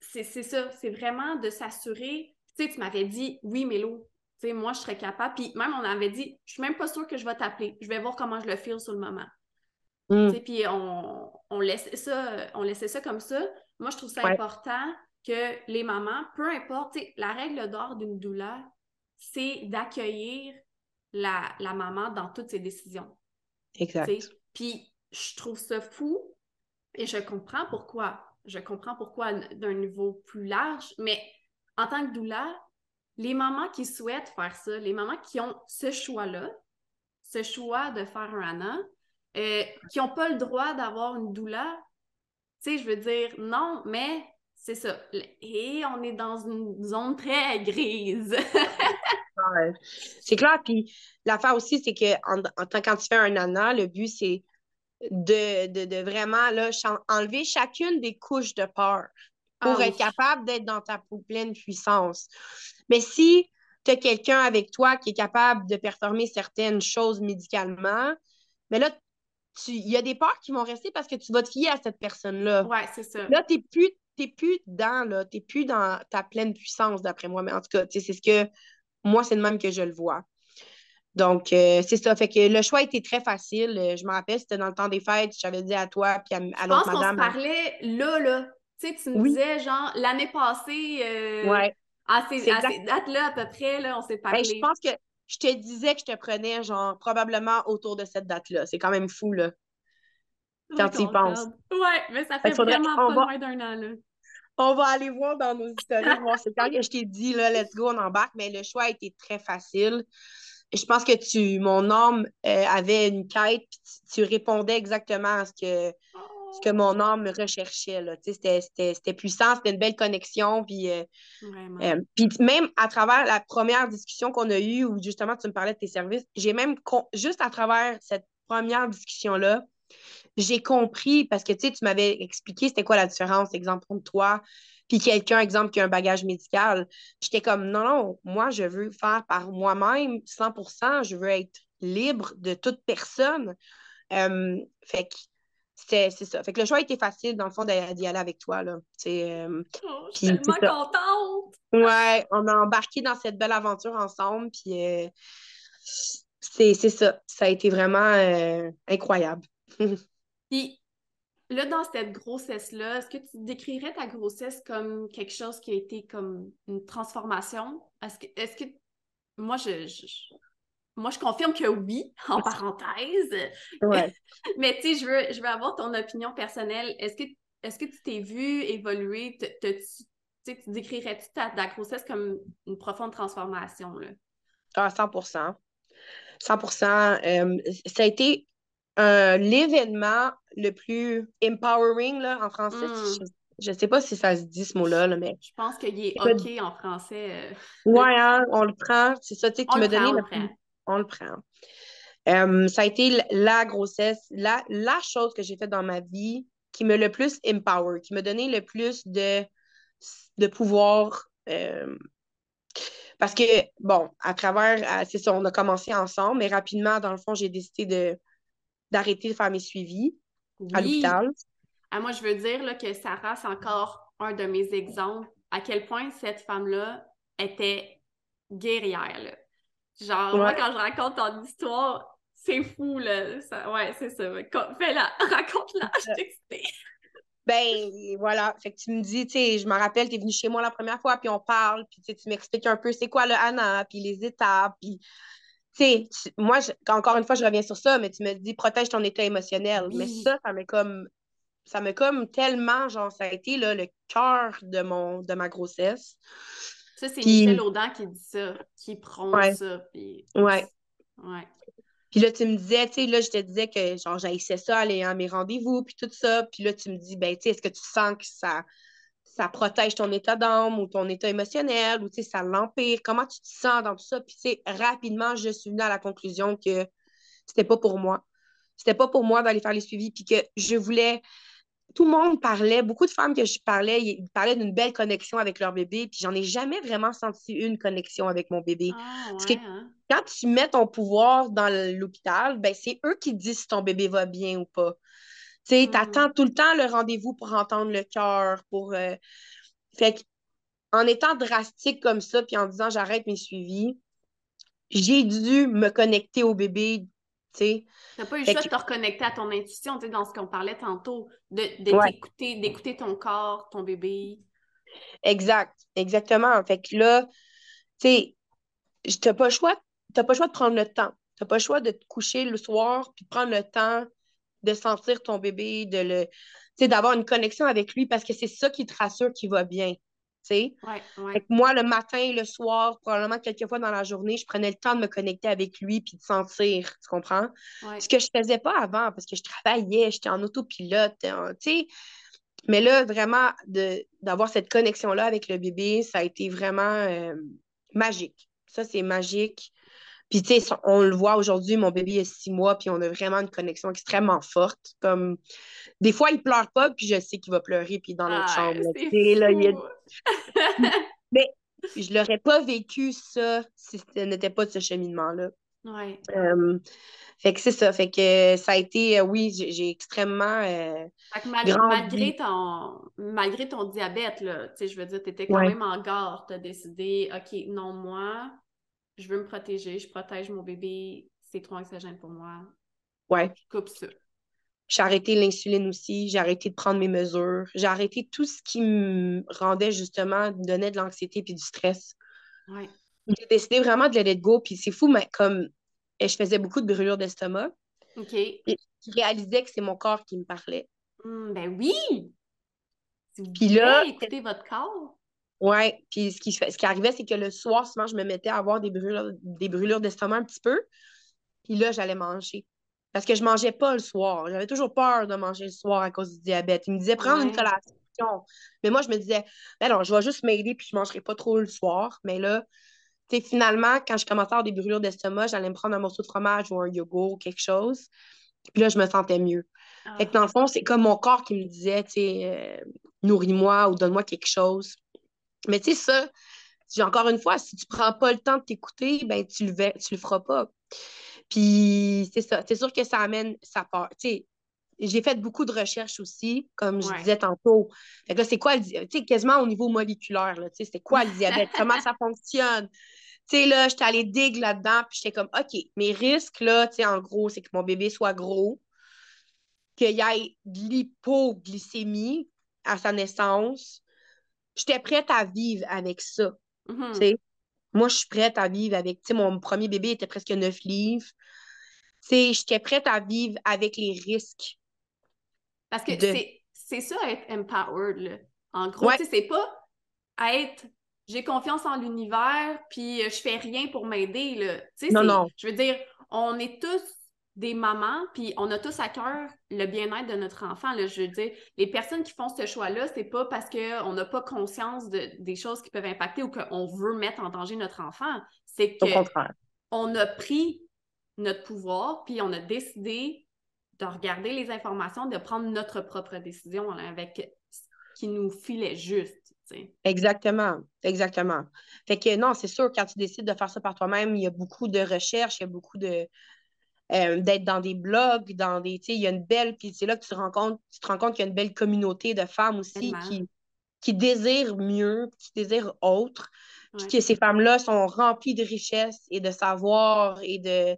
S1: c'est ça, c'est vraiment de s'assurer. Tu sais, tu m'avais dit, oui, Mélo, tu sais, moi, je serais capable. Puis même, on avait dit, je suis même pas sûre que je vais t'appeler. Je vais voir comment je le feel sur le moment. Mm. Puis on, on, laissait ça, on laissait ça comme ça. Moi, je trouve ça important que les mamans, peu importe, la règle d'or d'une doula, c'est d'accueillir la, maman dans toutes ses décisions.
S2: Exact.
S1: Puis je trouve ça fou et je comprends pourquoi. Je comprends pourquoi d'un niveau plus large, mais en tant que doula, les mamans qui souhaitent faire ça, les mamans qui ont ce choix-là, ce choix de faire un ANA, euh, qui n'ont pas le droit d'avoir une doula, tu sais, je veux dire, non, mais c'est ça. Et on est dans une zone très grise.
S2: C'est clair. Puis l'affaire aussi, c'est que en, tant quand tu fais un ANA, le but, c'est de, de, vraiment là, enlever chacune des couches de peur pour ah être capable d'être dans ta pleine puissance. Mais si tu as quelqu'un avec toi qui est capable de performer certaines choses médicalement, mais là, il y a des peurs qui vont rester parce que tu vas te fier à cette personne-là.
S1: Ouais, c'est ça.
S2: Là, tu n'es plus, plus dedans, là. Tu n'es plus dans ta pleine puissance, d'après moi. Mais en tout cas, c'est ce que moi, c'est de même que je le vois. Donc, euh, c'est ça. Fait que le choix était très facile. Euh, je me rappelle, c'était dans le temps des fêtes. J'avais dit à toi puis à, l'autre madame.
S1: Je pense qu'on se parlait là, là. Tu sais, tu me disais, genre, l'année passée, euh, ouais. À ces, dates-là, à peu près, là, on s'est ben, parlé.
S2: je pense que je te disais que je te prenais, genre, probablement autour de cette date-là. C'est quand même fou, là. Quand tu y penses.
S1: Ouais, mais ça fait, vraiment pas loin d'un an, là.
S2: On va aller voir dans nos historiques, voir c'est quand que je t'ai dit, là, let's go, on embarque, mais le choix a été très facile. Je pense que tu, mon homme euh, avait une quête, puis tu, répondais exactement à ce que, ce que mon âme recherchait. C'était puissant, c'était une belle connexion. Puis, euh, euh, puis même à travers la première discussion qu'on a eue, où justement tu me parlais de tes services, j'ai même, juste à travers cette première discussion-là, j'ai compris, parce que tu m'avais expliqué c'était quoi la différence, exemple, entre toi, puis quelqu'un, exemple, qui a un bagage médical. J'étais comme, non, non, moi, je veux faire par moi-même 100% je veux être libre de toute personne. Euh, fait que c'est ça. Fait que le choix était facile, dans le fond, d'y aller avec toi. Là.
S1: Euh, oh, je suis tellement contente!
S2: Ouais, on a embarqué dans cette belle aventure ensemble, puis euh, c'est ça. Ça a été vraiment euh, incroyable.
S1: puis là, dans cette grossesse-là, est-ce que tu décrirais ta grossesse comme quelque chose qui a été comme une transformation? Est-ce que, est que moi, je moi, je confirme que oui, en parenthèse.
S2: Ouais.
S1: Mais tu sais, je veux, je veux avoir ton opinion personnelle. Est-ce que, est que tu t'es vu évoluer? tu décrirais-tu ta, ta, grossesse comme une profonde transformation? Là?
S2: Ah, 100% 100% Ça a été l'événement le plus empowering là, en français. Hmm. Je ne sais pas si ça se dit ce mot-là, mais.
S1: Je pense qu'il est OK en français.
S2: Euh. Ouais, hein, on le prend. C'est ça, tu sais, qui me donné on le prend. Euh, ça a été la grossesse, la, la chose que j'ai faite dans ma vie qui me le plus empower, qui me donnait le plus de, de pouvoir. Euh, parce que, bon, à travers, c'est ça, on a commencé ensemble, mais rapidement, dans le fond, j'ai décidé de, d'arrêter de faire mes suivis à l'hôpital.
S1: Ah, moi, je veux dire là, que Sarah, c'est encore un de mes exemples à quel point cette femme-là était guerrière. Là. Genre, moi, quand je raconte ton histoire, c'est fou, là. ouais, c'est ça. Fais-la, raconte-la, je t'explique.
S2: Ben, voilà. Fait que tu me dis, tu sais, je me rappelle, tu es venue chez moi la première fois, puis on parle, puis tu m'expliques un peu c'est quoi le Anna, puis les étapes, puis tu sais, moi, encore une fois, je reviens sur ça, mais tu me dis protège ton état émotionnel. Mais ça, ça m'est comme ça m'a comme tellement, genre, ça a été là, le cœur de, mon, de ma grossesse.
S1: Ça, c'est Michel Audin qui dit ça, qui prône ça. Puis...
S2: Ouais.
S1: Ouais.
S2: Puis là, tu me disais, tu sais, là, je te disais que, genre, j'haïssais ça, aller à mes rendez-vous, puis tout ça. Puis là, tu me dis, ben, tu sais, est-ce que tu sens que ça, ça protège ton état d'âme ou ton état émotionnel ou, tu sais, ça l'empire? Comment tu te sens dans tout ça? Puis, tu sais, rapidement, je suis venue à la conclusion que c'était pas pour moi. C'était pas pour moi d'aller faire les suivis, puis que je voulais tout le monde parlait, beaucoup de femmes que je parlais, ils parlaient d'une belle connexion avec leur bébé, puis j'en ai jamais vraiment senti une connexion avec mon bébé.
S1: Ah, Parce que hein.
S2: quand tu mets ton pouvoir dans l'hôpital, ben c'est eux qui disent si ton bébé va bien ou pas. Tu sais, mm. attends tout le temps le rendez-vous pour entendre le cœur, pour... Euh, fait en étant drastique comme ça, puis en disant j'arrête mes suivis, j'ai dû me connecter au bébé tu
S1: n'as pas eu le choix de te reconnecter à ton intuition, dans ce qu'on parlait tantôt, de, d'écouter ton corps, ton bébé.
S2: Exact, exactement. Fait que là, tu sais, t'as pas le choix, pas le choix de prendre le temps. Tu n'as pas le choix de te coucher le soir puis de prendre le temps de sentir ton bébé, de le, d'avoir une connexion avec lui parce que c'est ça qui te rassure qu'il va bien.
S1: Ouais,
S2: moi, le matin et le soir, probablement quelques fois dans la journée, je prenais le temps de me connecter avec lui puis de sentir, tu comprends? Ce que je faisais pas avant parce que je travaillais, j'étais en autopilote, tu sais. Mais là, vraiment, d'avoir cette connexion-là avec le bébé, ça a été vraiment euh, magique. Ça, c'est magique. Puis, tu sais, on le voit aujourd'hui, mon bébé a six mois, puis on a vraiment une connexion extrêmement forte. Comme, des fois, il pleure pas, puis je sais qu'il va pleurer, puis dans notre
S1: ah,
S2: chambre. Mais je l'aurais pas vécu, ça, si ce n'était pas de ce cheminement-là.
S1: Ouais.
S2: Euh, fait que c'est ça. Fait que ça a été, euh, oui, j'ai extrêmement. Euh,
S1: malgré, ton, malgré ton diabète, là, je veux dire, tu étais quand même en garde. Tu as décidé, OK, non, moi, je veux me protéger, je protège mon bébé, c'est trop anxiogène pour moi.
S2: Ouais.
S1: Je coupe ça.
S2: J'ai arrêté l'insuline aussi, j'ai arrêté de prendre mes mesures, j'ai arrêté tout ce qui me rendait justement, me donnait de l'anxiété puis du stress.
S1: Ouais.
S2: J'ai décidé vraiment de let go, puis c'est fou, mais comme je faisais beaucoup de brûlures d'estomac,
S1: OK.
S2: Et je réalisais que c'est mon corps qui me parlait.
S1: Hum, ben oui!
S2: Puis là,
S1: écoutez votre corps.
S2: Oui, puis ce qui, ce qui arrivait, c'est que le soir, souvent, je me mettais à avoir des brûlures, des brûlures d'estomac un petit peu. Puis là, j'allais manger. Parce que je mangeais pas le soir. J'avais toujours peur de manger le soir à cause du diabète. Il me disait prendre une collation. Mais moi, je me disais, ben non, je vais juste m'aider puis je mangerai pas trop le soir. Mais là, tu sais, finalement, quand je commençais à avoir des brûlures d'estomac, j'allais me prendre un morceau de fromage ou un yogourt ou quelque chose. Puis là, je me sentais mieux. Fait que ah. dans le fond, c'est comme mon corps qui me disait, tu sais, euh, nourris-moi ou donne-moi quelque chose. Mais tu sais, ça, encore une fois, si tu prends pas le temps de t'écouter, ben tu le, tu le feras pas. Puis c'est ça. C'est sûr que ça amène sa part. Tu sais, j'ai fait beaucoup de recherches aussi, comme je disais tantôt. Fait que là, c'est quoi le tu sais, quasiment au niveau moléculaire, là, tu sais, c'est quoi le diabète? Comment ça fonctionne? Tu sais, là, j'étais allée dig là-dedans, puis j'étais comme, OK, mes risques, là, tu sais, en gros, c'est que mon bébé soit gros, qu'il y ait de l'hypoglycémie à sa naissance, j'étais prête à vivre avec ça.
S1: Mm-hmm.
S2: Moi, je suis prête à vivre avec. Mon premier bébé était presque 9 livres. J'étais prête à vivre avec les risques.
S1: Parce que c'est ça être empowered. Là. En gros, c'est pas être j'ai confiance en l'univers, puis je fais rien pour m'aider.
S2: Non, non.
S1: Je veux dire, on est tous des mamans, puis on a tous à cœur le bien-être de notre enfant. Là, je veux dire, les personnes qui font ce choix-là, c'est pas parce qu'on n'a pas conscience de, des choses qui peuvent impacter ou qu'on veut mettre en danger notre enfant. C'est qu'on a pris notre pouvoir, puis on a décidé de regarder les informations, de prendre notre propre décision avec ce qui nous filait juste.
S2: Exactement, exactement. Fait que non, c'est sûr, quand tu décides de faire ça par toi-même, il y a beaucoup de recherches, il y a beaucoup de. Euh, d'être dans des blogs, dans des. Tu sais, il y a une belle. Puis c'est là que tu, tu te rends compte qu'il y a une belle communauté de femmes aussi qui, qui désirent mieux, qui désirent autre, puis que ces femmes-là sont remplies de richesses et de savoir et de,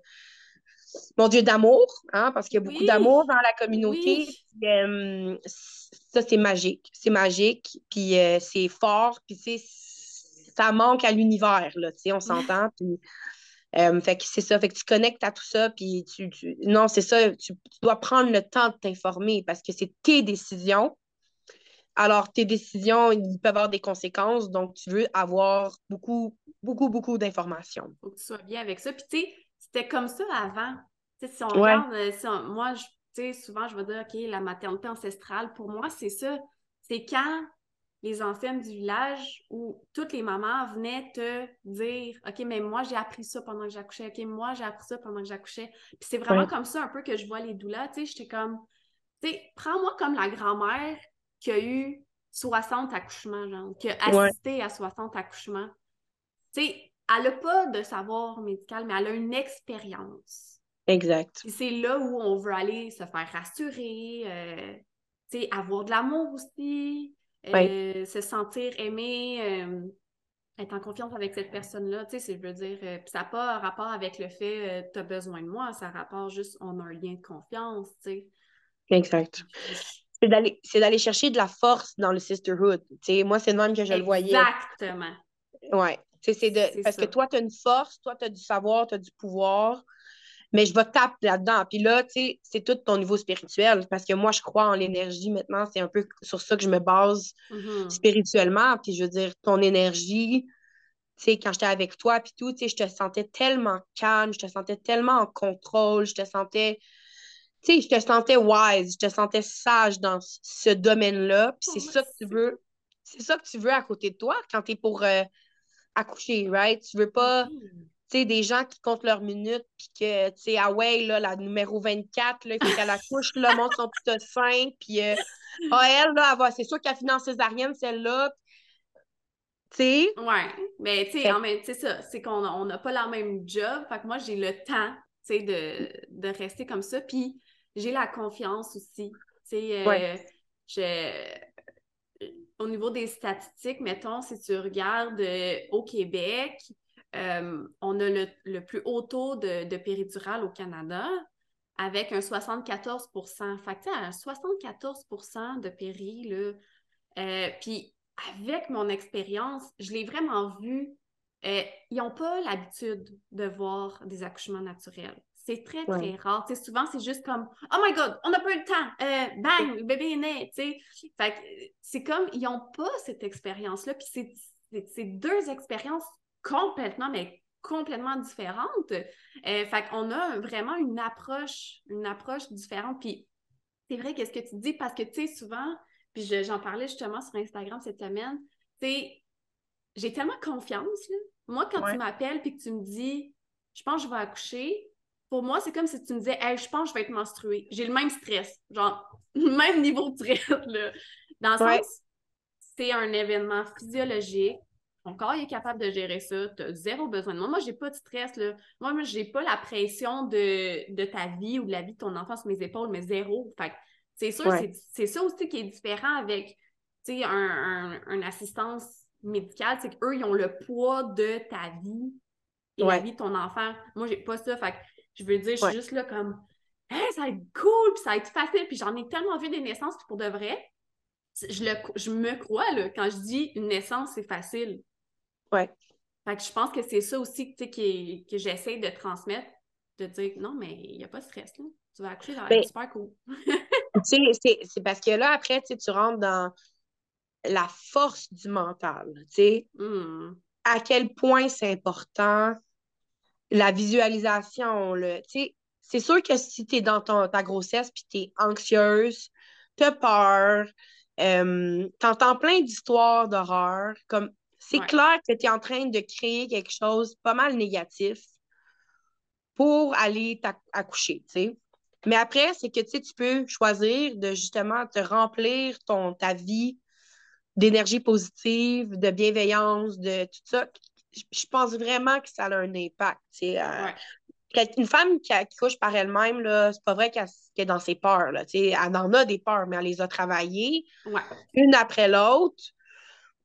S2: mon Dieu, d'amour, hein, parce qu'il y a beaucoup d'amour dans la communauté. Euh, ça, c'est magique. C'est magique, puis euh, c'est fort, puis ça manque à l'univers, là, tu sais, on s'entend. Puis, euh, fait que c'est ça, fait que tu connectes à tout ça, puis tu, non, c'est ça, tu, dois prendre le temps de t'informer parce que c'est tes décisions. Alors, tes décisions, ils peuvent avoir des conséquences, donc tu veux avoir beaucoup, beaucoup, beaucoup d'informations.
S1: Faut que tu sois bien avec ça. Puis, tu sais, c'était comme ça avant. si on regarde, euh, moi, je, souvent, je vais dire, OK, la maternité ancestrale, pour moi, c'est ça. C'est quand les anciennes du village où toutes les mamans venaient te dire OK, mais moi, j'ai appris ça pendant que j'accouchais. OK, moi, j'ai appris ça pendant que j'accouchais. Puis c'est vraiment comme ça un peu que je vois les doulas. Tu sais, j'étais comme, tu sais, prends-moi comme la grand-mère qui a eu 60 accouchements, genre, qui a assisté à 60 accouchements. Tu sais, elle n'a pas de savoir médical, mais elle a une expérience.
S2: Exact.
S1: c'est là où on veut aller se faire rassurer, euh, avoir de l'amour aussi, euh, se sentir aimé, euh, être en confiance avec cette personne-là. Tu sais, je veux dire, ça n'a pas rapport avec le fait tu as besoin de moi, ça a rapport juste on a un lien de confiance, tu sais.
S2: Exact. C'est d'aller, c'est d'aller chercher de la force dans le sisterhood. Tu sais, moi, c'est le même que je le voyais.
S1: Exactement.
S2: Ouais. C'est de, parce que toi, tu as une force, toi, tu as du savoir, tu as du pouvoir, mais je vais taper là-dedans. Puis là, tu sais, c'est tout ton niveau spirituel, parce que moi, je crois en l'énergie maintenant. C'est un peu sur ça que je me base mm-hmm. spirituellement. Puis je veux dire, ton énergie, tu sais, quand j'étais avec toi, puis tout, tu sais, je te sentais tellement calme, je te sentais tellement en contrôle, je te sentais, tu sais, je te sentais wise, je te sentais sage dans ce domaine-là. Puis c'est oh, ça que tu veux, c'est ça que tu veux à côté de toi quand tu es pour... Euh, accoucher, right? Tu veux pas, tu sais, des gens qui comptent leurs minutes, puis que, tu sais, ah ouais, là, la numéro 24, là, il faut qu'elle accouche, là, montre son petit sein, puis, euh, ah, elle, là, elle c'est sûr qu'elle finance césarienne, celle-là, tu sais.
S1: Ouais, mais, tu sais, c'est ça, c'est qu'on n'a pas la même job, fait que moi, j'ai le temps, tu sais, de, de, rester comme ça, puis j'ai la confiance aussi, tu sais, euh, je au niveau des statistiques, mettons, si tu regardes euh, au Québec, euh, on a le, plus haut taux de, de péridurale au Canada avec un 74 Fait que, un 74% de péri, là. Euh, puis, avec mon expérience, je l'ai vraiment vu. ils n'ont pas l'habitude de voir des accouchements naturels. C'est très, très rare. souvent, c'est juste comme Oh my God, on n'a pas eu le temps. Euh, bang, le bébé est né. c'est comme ils n'ont pas cette expérience-là. Puis c'est deux expériences complètement, mais complètement différentes. Euh, fait qu'on a vraiment une approche, une approche différente. Puis c'est vrai qu'est-ce que tu dis parce que tu sais, souvent, puis j'en parlais justement sur Instagram cette semaine, tu sais, j'ai tellement confiance. Moi, quand tu m'appelles puis que tu me dis je pense que je vais accoucher, pour moi, c'est comme si tu me disais, hey, je pense que je vais être menstruée. J'ai le même stress, genre, le même niveau de stress, là. Dans le sens, c'est un événement physiologique. Ton corps est capable de gérer ça. Tu as zéro besoin de moi. Moi, j'ai pas de stress, là. Moi, moi j'ai pas la pression de, ta vie ou de la vie de ton enfant sur mes épaules, mais zéro. Fait c'est sûr, c'est ça aussi qui est différent avec, tu sais, un, un, assistance médicale, c'est qu'eux, ils ont le poids de ta vie et la vie de ton enfant. Moi, j'ai pas ça. Fait je veux dire, je suis juste là comme ça va être cool, puis ça va être facile, puis j'en ai tellement vu des naissances, puis pour de vrai, je, le, je me crois, là, quand je dis une naissance, c'est facile.
S2: Ouais.
S1: Fait que je pense que c'est ça aussi que, que j'essaie de transmettre, de dire non, mais il n'y a pas de stress, là. Tu vas accoucher, va être super cool.
S2: c'est parce que là, après, tu rentres dans la force du mental.
S1: Hmm.
S2: À quel point c'est important la visualisation, c'est sûr que si tu es dans ta grossesse puis tu es anxieuse, tu as peur, euh, tu entends plein d'histoires d'horreur, comme c'est clair que tu es en train de créer quelque chose pas mal négatif. pour aller accoucher, tu sais. Mais après, c'est que tu peux choisir de justement te remplir ton, ta vie d'énergie positive, de bienveillance, de tout ça. Je pense vraiment que ça a un impact. Euh, une femme qui, couche par elle-même, c'est pas vrai qu'elle est dans ses peurs. Là, elle en a des peurs, mais elle les a travaillées une après l'autre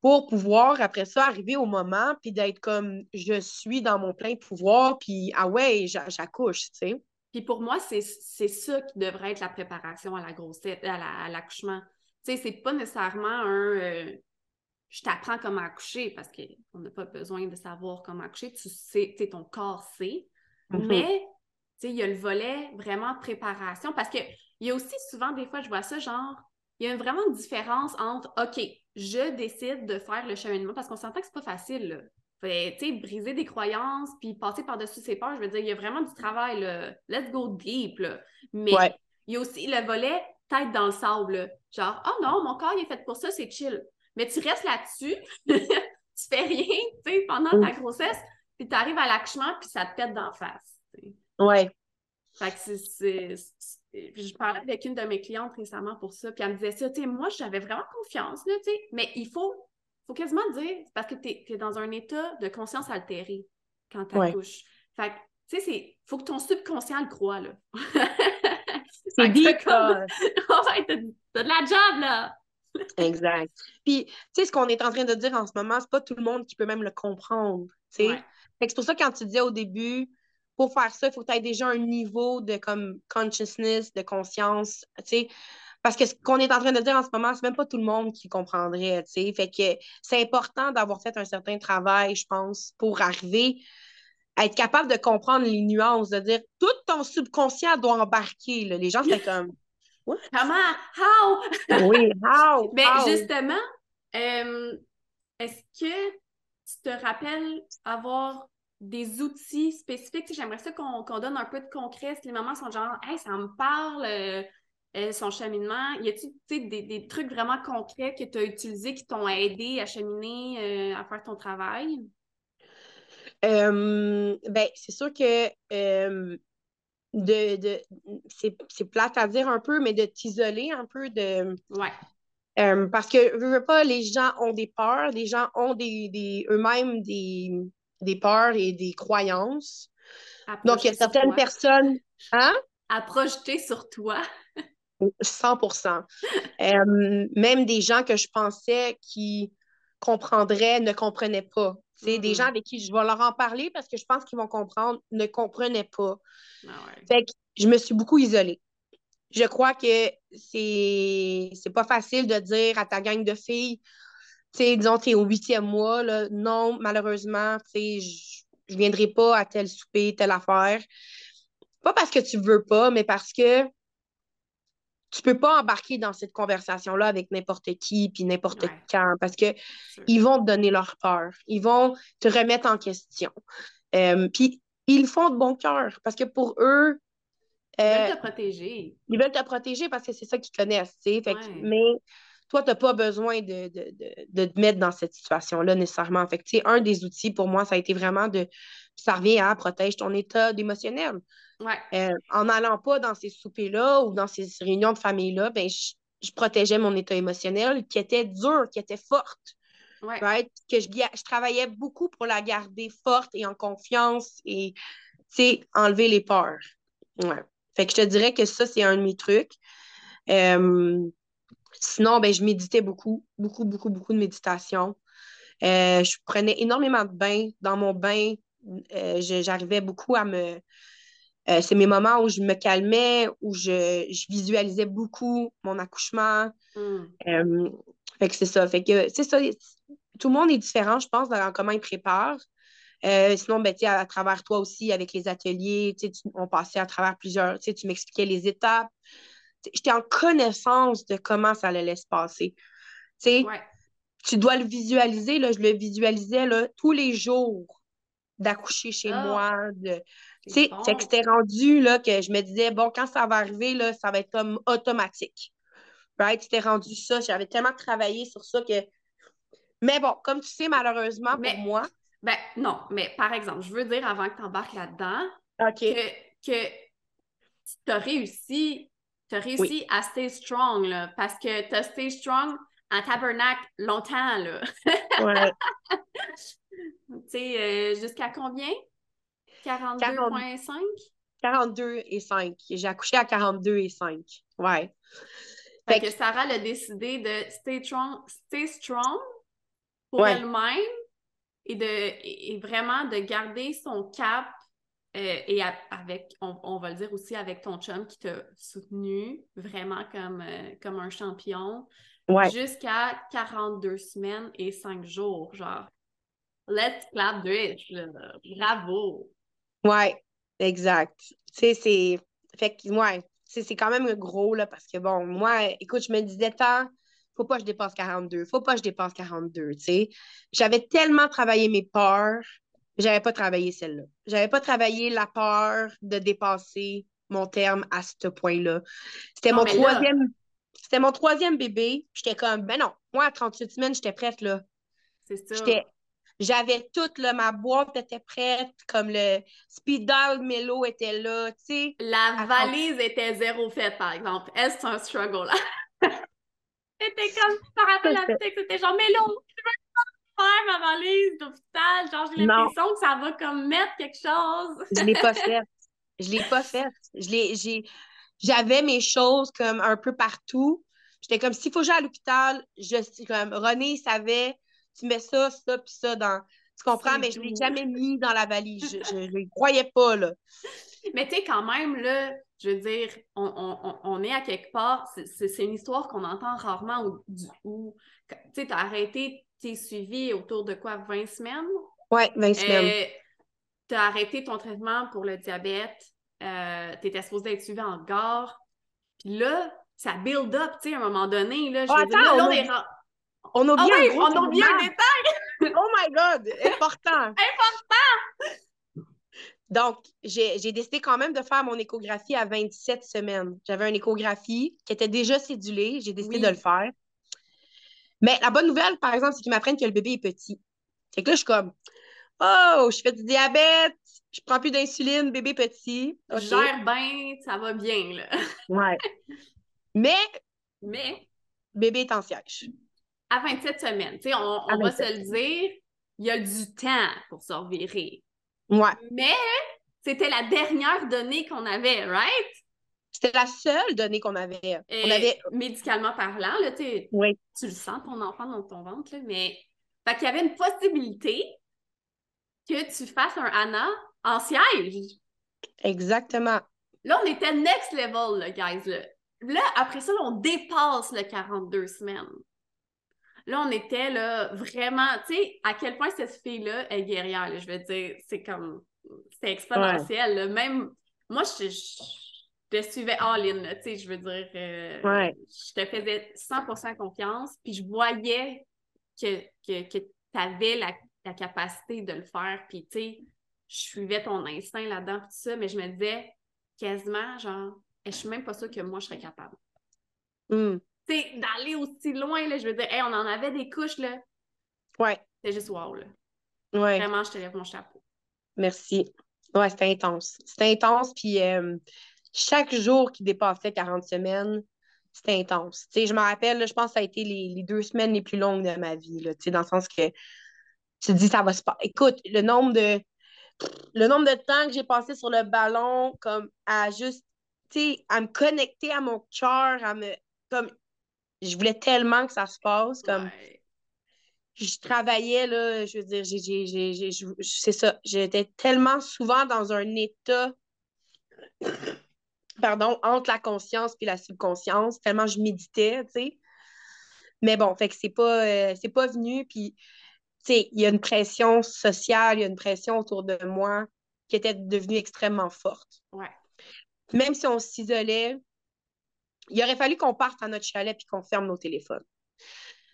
S2: pour pouvoir, après ça, arriver au moment puis d'être comme je suis dans mon plein pouvoir, puis ah ouais, j'accouche, tu sais.
S1: Puis pour moi, c'est ça qui devrait être la préparation à la grossesse, à l'accouchement. tu sais, c'est pas nécessairement un euh, je t'apprends comment accoucher parce qu'on n'a pas besoin de savoir comment accoucher. Tu sais, ton corps sait. Mm-hmm. Mais, tu sais, il y a le volet vraiment préparation parce qu'il y a aussi souvent, des fois, je vois ça genre, il y a vraiment une différence entre OK, je décide de faire le cheminement parce qu'on s'entend que c'est pas facile. Là sais, briser des croyances, puis passer par-dessus ses peurs, je veux dire, il y a vraiment du travail, là. Let's go deep, là. Mais il y a aussi le volet tête dans le sable, Genre, oh non, mon corps, il est fait pour ça, c'est chill. Mais tu restes là-dessus, tu fais rien, tu sais, pendant ta grossesse, puis tu arrives à l'accouchement, puis ça te pète d'en face.
S2: Ouais.
S1: Fait que c'est... Je parlais avec une de mes clientes récemment pour ça, puis elle me disait ça, tu sais, moi, j'avais vraiment confiance, là, tu sais, mais il faut faut quasiment dire, parce que tu es, dans un état de conscience altérée quand tu accouches. Fait que, tu sais, il faut que ton subconscient le croit, là.
S2: c'est dit
S1: comme... ouais, t'as de la job, là!
S2: exact. Puis, tu sais, ce qu'on est en train de dire en ce moment, c'est pas tout le monde qui peut même le comprendre, tu sais. c'est pour ça, quand tu disais au début, pour faire ça, il faut aies déjà un niveau de, comme, consciousness, de conscience, tu sais parce que ce qu'on est en train de dire en ce moment, c'est même pas tout le monde qui comprendrait, tu sais. Fait que c'est important d'avoir fait un certain travail, je pense, pour arriver à être capable de comprendre les nuances, de dire tout ton subconscient doit embarquer. Là. Les gens, c'est comme
S1: Comment? How?
S2: oui, how?
S1: Mais justement, euh, est-ce que tu te rappelles avoir des outils spécifiques? J'aimerais ça qu'on donne un peu de concret. Si les mamans sont genre, hey, ça me parle, euh, euh, son cheminement. Y a-t-il des, des, trucs vraiment concrets que tu as utilisés qui t'ont aidé à cheminer, euh, à faire ton travail?
S2: Ben, c'est sûr que de, de c'est plate à dire un peu, mais de t'isoler un peu de.
S1: Ouais.
S2: parce que je veux pas, les gens ont des peurs, les gens ont des, des eux-mêmes des, des peurs et des croyances. Donc, il y a certaines personnes. Hein?
S1: À projeter sur toi.
S2: 100% euh, Même des gens que je pensais qui comprendraient ne comprenaient pas. C'est Des gens avec qui je vais leur en parler parce que je pense qu'ils vont comprendre, ne comprenaient pas.
S1: Ah
S2: fait que je me suis beaucoup isolée. Je crois que c'est pas facile de dire à ta gang de filles, sais, disons, tu es au huitième mois, là, non, malheureusement, tu sais, je viendrai pas à tel souper, telle affaire. Pas parce que tu veux pas, mais parce que tu peux pas embarquer dans cette conversation-là avec n'importe qui puis n'importe quand parce que ils vont te donner leur peur. Ils vont te remettre en question. Euh, puis ils font de bon cœur parce que pour eux.
S1: Ils veulent euh, te protéger.
S2: Ils veulent te protéger parce que c'est ça qu'ils connaissent. Fait mais toi, tu n'as pas besoin de, de, te mettre dans cette situation-là nécessairement. Fait un des outils pour moi, ça a été vraiment de. Ça revient à protéger ton état émotionnel. Euh, en n'allant pas dans ces soupers-là ou dans ces réunions de famille-là, ben, je, protégeais mon état émotionnel qui était dur, qui était forte. Que je, je, travaillais beaucoup pour la garder forte et en confiance et enlever les peurs. Ouais. Fait que je te dirais que ça, c'est un de mes trucs. Euh, sinon, ben, je méditais beaucoup, beaucoup, beaucoup, beaucoup de méditation. Euh, je prenais énormément de bains. Dans mon bain, j'arrivais beaucoup à me, euh, c'est mes moments où je me calmais, où je, visualisais beaucoup mon accouchement.
S1: Hmm.
S2: Euh, fait que c'est ça. Fait que c'est ça. Tout le monde est différent, je pense, dans comment il prépare. Euh, sinon, ben, à, à travers toi aussi, avec les ateliers, tu, on passait à travers plusieurs, tu m'expliquais les étapes. J'étais en connaissance de comment ça allait se passer. Tu dois le visualiser, là, je le visualisais là, tous les jours d'accoucher chez ah. moi, de, tu sais, c'est que c'était rendu là, que je me disais, bon, quand ça va arriver, là, ça va être comme automatique. Right? C'était rendu ça. J'avais tellement travaillé sur ça que. Mais bon, comme tu sais, malheureusement, pour moi.
S1: Ben non, mais par exemple, je veux dire, avant que tu embarques là-dedans, que, que tu as réussi, as réussi à stay strong, là, parce que tu as stay strong en tabernacle longtemps, là.
S2: ouais.
S1: tu sais, euh, jusqu'à combien? 42,5?
S2: 42 et 5. J'ai accouché à 42 et 5. Ouais.
S1: Fait, que, Sarah a décidé de stay strong, stay strong pour elle-même et, de, et vraiment de garder son cap euh, et avec, on, va le dire aussi avec ton chum qui t'a soutenu vraiment comme, euh, comme un champion jusqu'à 42 semaines et 5 jours. Genre, let's clap this, bravo!
S2: Ouais, exact. Tu sais, c'est. Fait que, ouais, c'est quand même gros, là, parce que bon, moi, écoute, je me disais tant, faut pas que je dépasse 42, faut pas que je dépasse 42, tu sais. J'avais tellement travaillé mes peurs, j'avais pas travaillé celle-là. J'avais pas travaillé la peur de dépasser mon terme à ce point-là. C'était mon troisième. C'était mon troisième bébé. J'étais comme, ben non, moi, à 38 semaines, j'étais prête, là.
S1: C'est ça.
S2: J'avais toute, là, ma boîte était prête, comme le speedball mélo était là, tu sais.
S1: La valise était zéro faite, par exemple. Est-ce c'est un struggle, là? c'était comme, par rapport à la c'était genre, mélo, je veux pas faire ma valise d'hôpital. Genre, j'ai l'impression que ça va comme mettre quelque chose.
S2: je l'ai pas faite. Je l'ai pas faite. Je l'ai, j'ai, j'avais mes choses comme un peu partout. J'étais comme, s'il faut que j'aille à l'hôpital, je suis comme, René savait tu mets ça, ça, puis ça dans. Tu comprends? Mais je ne l'ai jamais mis dans la valise. Je ne croyais pas, là.
S1: Mais tu sais, quand même, là, je veux dire, on, est à quelque part. C'est une histoire qu'on entend rarement où, tu sais, tu as arrêté tes suivis autour de quoi, 20 semaines?
S2: Oui, 20 semaines. Euh,
S1: tu as arrêté ton traitement pour le diabète. Euh, tu étais supposé être suivi en gare. Puis là, ça build up, tu sais, à un moment donné. Là, je dire, là, on, est,
S2: on a bien
S1: ah on bien un détail!
S2: oh my God! Important!
S1: Important!
S2: Donc, j'ai décidé quand même de faire mon échographie à 27 semaines. J'avais une échographie qui était déjà cédulée. J'ai décidé de le faire. Mais la bonne nouvelle, par exemple, c'est qu'ils m'apprennent que le bébé est petit. C'est que là, je suis comme, oh, je fais du diabète, je prends plus d'insuline, bébé petit.
S1: Je gère bien, ça va bien, là.
S2: ouais. Mais,
S1: Mais,
S2: bébé est en siège
S1: à 27 semaines. Tu sais, on, va se le dire, il y a du temps pour se revirer.
S2: Ouais.
S1: Mais c'était la dernière donnée qu'on avait, right?
S2: C'était la seule donnée qu'on avait.
S1: on avait. Médicalement parlant, là,
S2: oui.
S1: tu le sens, ton enfant dans ton ventre, là, mais. Fait qu'il y avait une possibilité que tu fasses un ANA en siège.
S2: Exactement.
S1: Là, on était next level, là, guys. Là, là après ça, on dépasse le 42 semaines. Là, on était là vraiment, tu sais, à quel point cette fille-là est guerrière. je veux dire, c'est comme, c'est exponentiel. Même, moi, je, te suivais all-in, tu sais, je veux dire, euh, je te faisais 100% confiance, puis je voyais que, que, tu avais la, capacité de le faire, puis tu sais, je suivais ton instinct là-dedans, tout ça, mais je me disais quasiment, genre, je suis même pas sûre que moi, je serais capable.
S2: Hmm
S1: d'aller aussi loin, là, je veux dire, on en avait des couches, là.
S2: Ouais.
S1: C'est juste wow, là.
S2: Ouais.
S1: Vraiment, je te lève mon chapeau.
S2: Merci. Ouais, c'était intense. C'était intense, puis euh, chaque jour qui dépassait 40 semaines, c'était intense. Je me rappelle, je pense que ça a été les, deux semaines les plus longues de ma vie, là, dans le sens que tu te dis, ça va se passer. Écoute, le nombre de le nombre de temps que j'ai passé sur le ballon, comme à juste, à me connecter à mon cœur, à me, comme, je voulais tellement que ça se passe. Comme, Je travaillais, là, je veux dire, c'est ça. J'étais tellement souvent dans un état, pardon, entre la conscience et la subconscience, tellement je méditais, tu sais. Mais bon, fait que c'est pas, euh, c'est pas venu. Puis, tu sais, il y a une pression sociale, il y a une pression autour de moi qui était devenue extrêmement forte.
S1: Ouais.
S2: Même si on s'isolait, il aurait fallu qu'on parte à notre chalet puis qu'on ferme nos téléphones.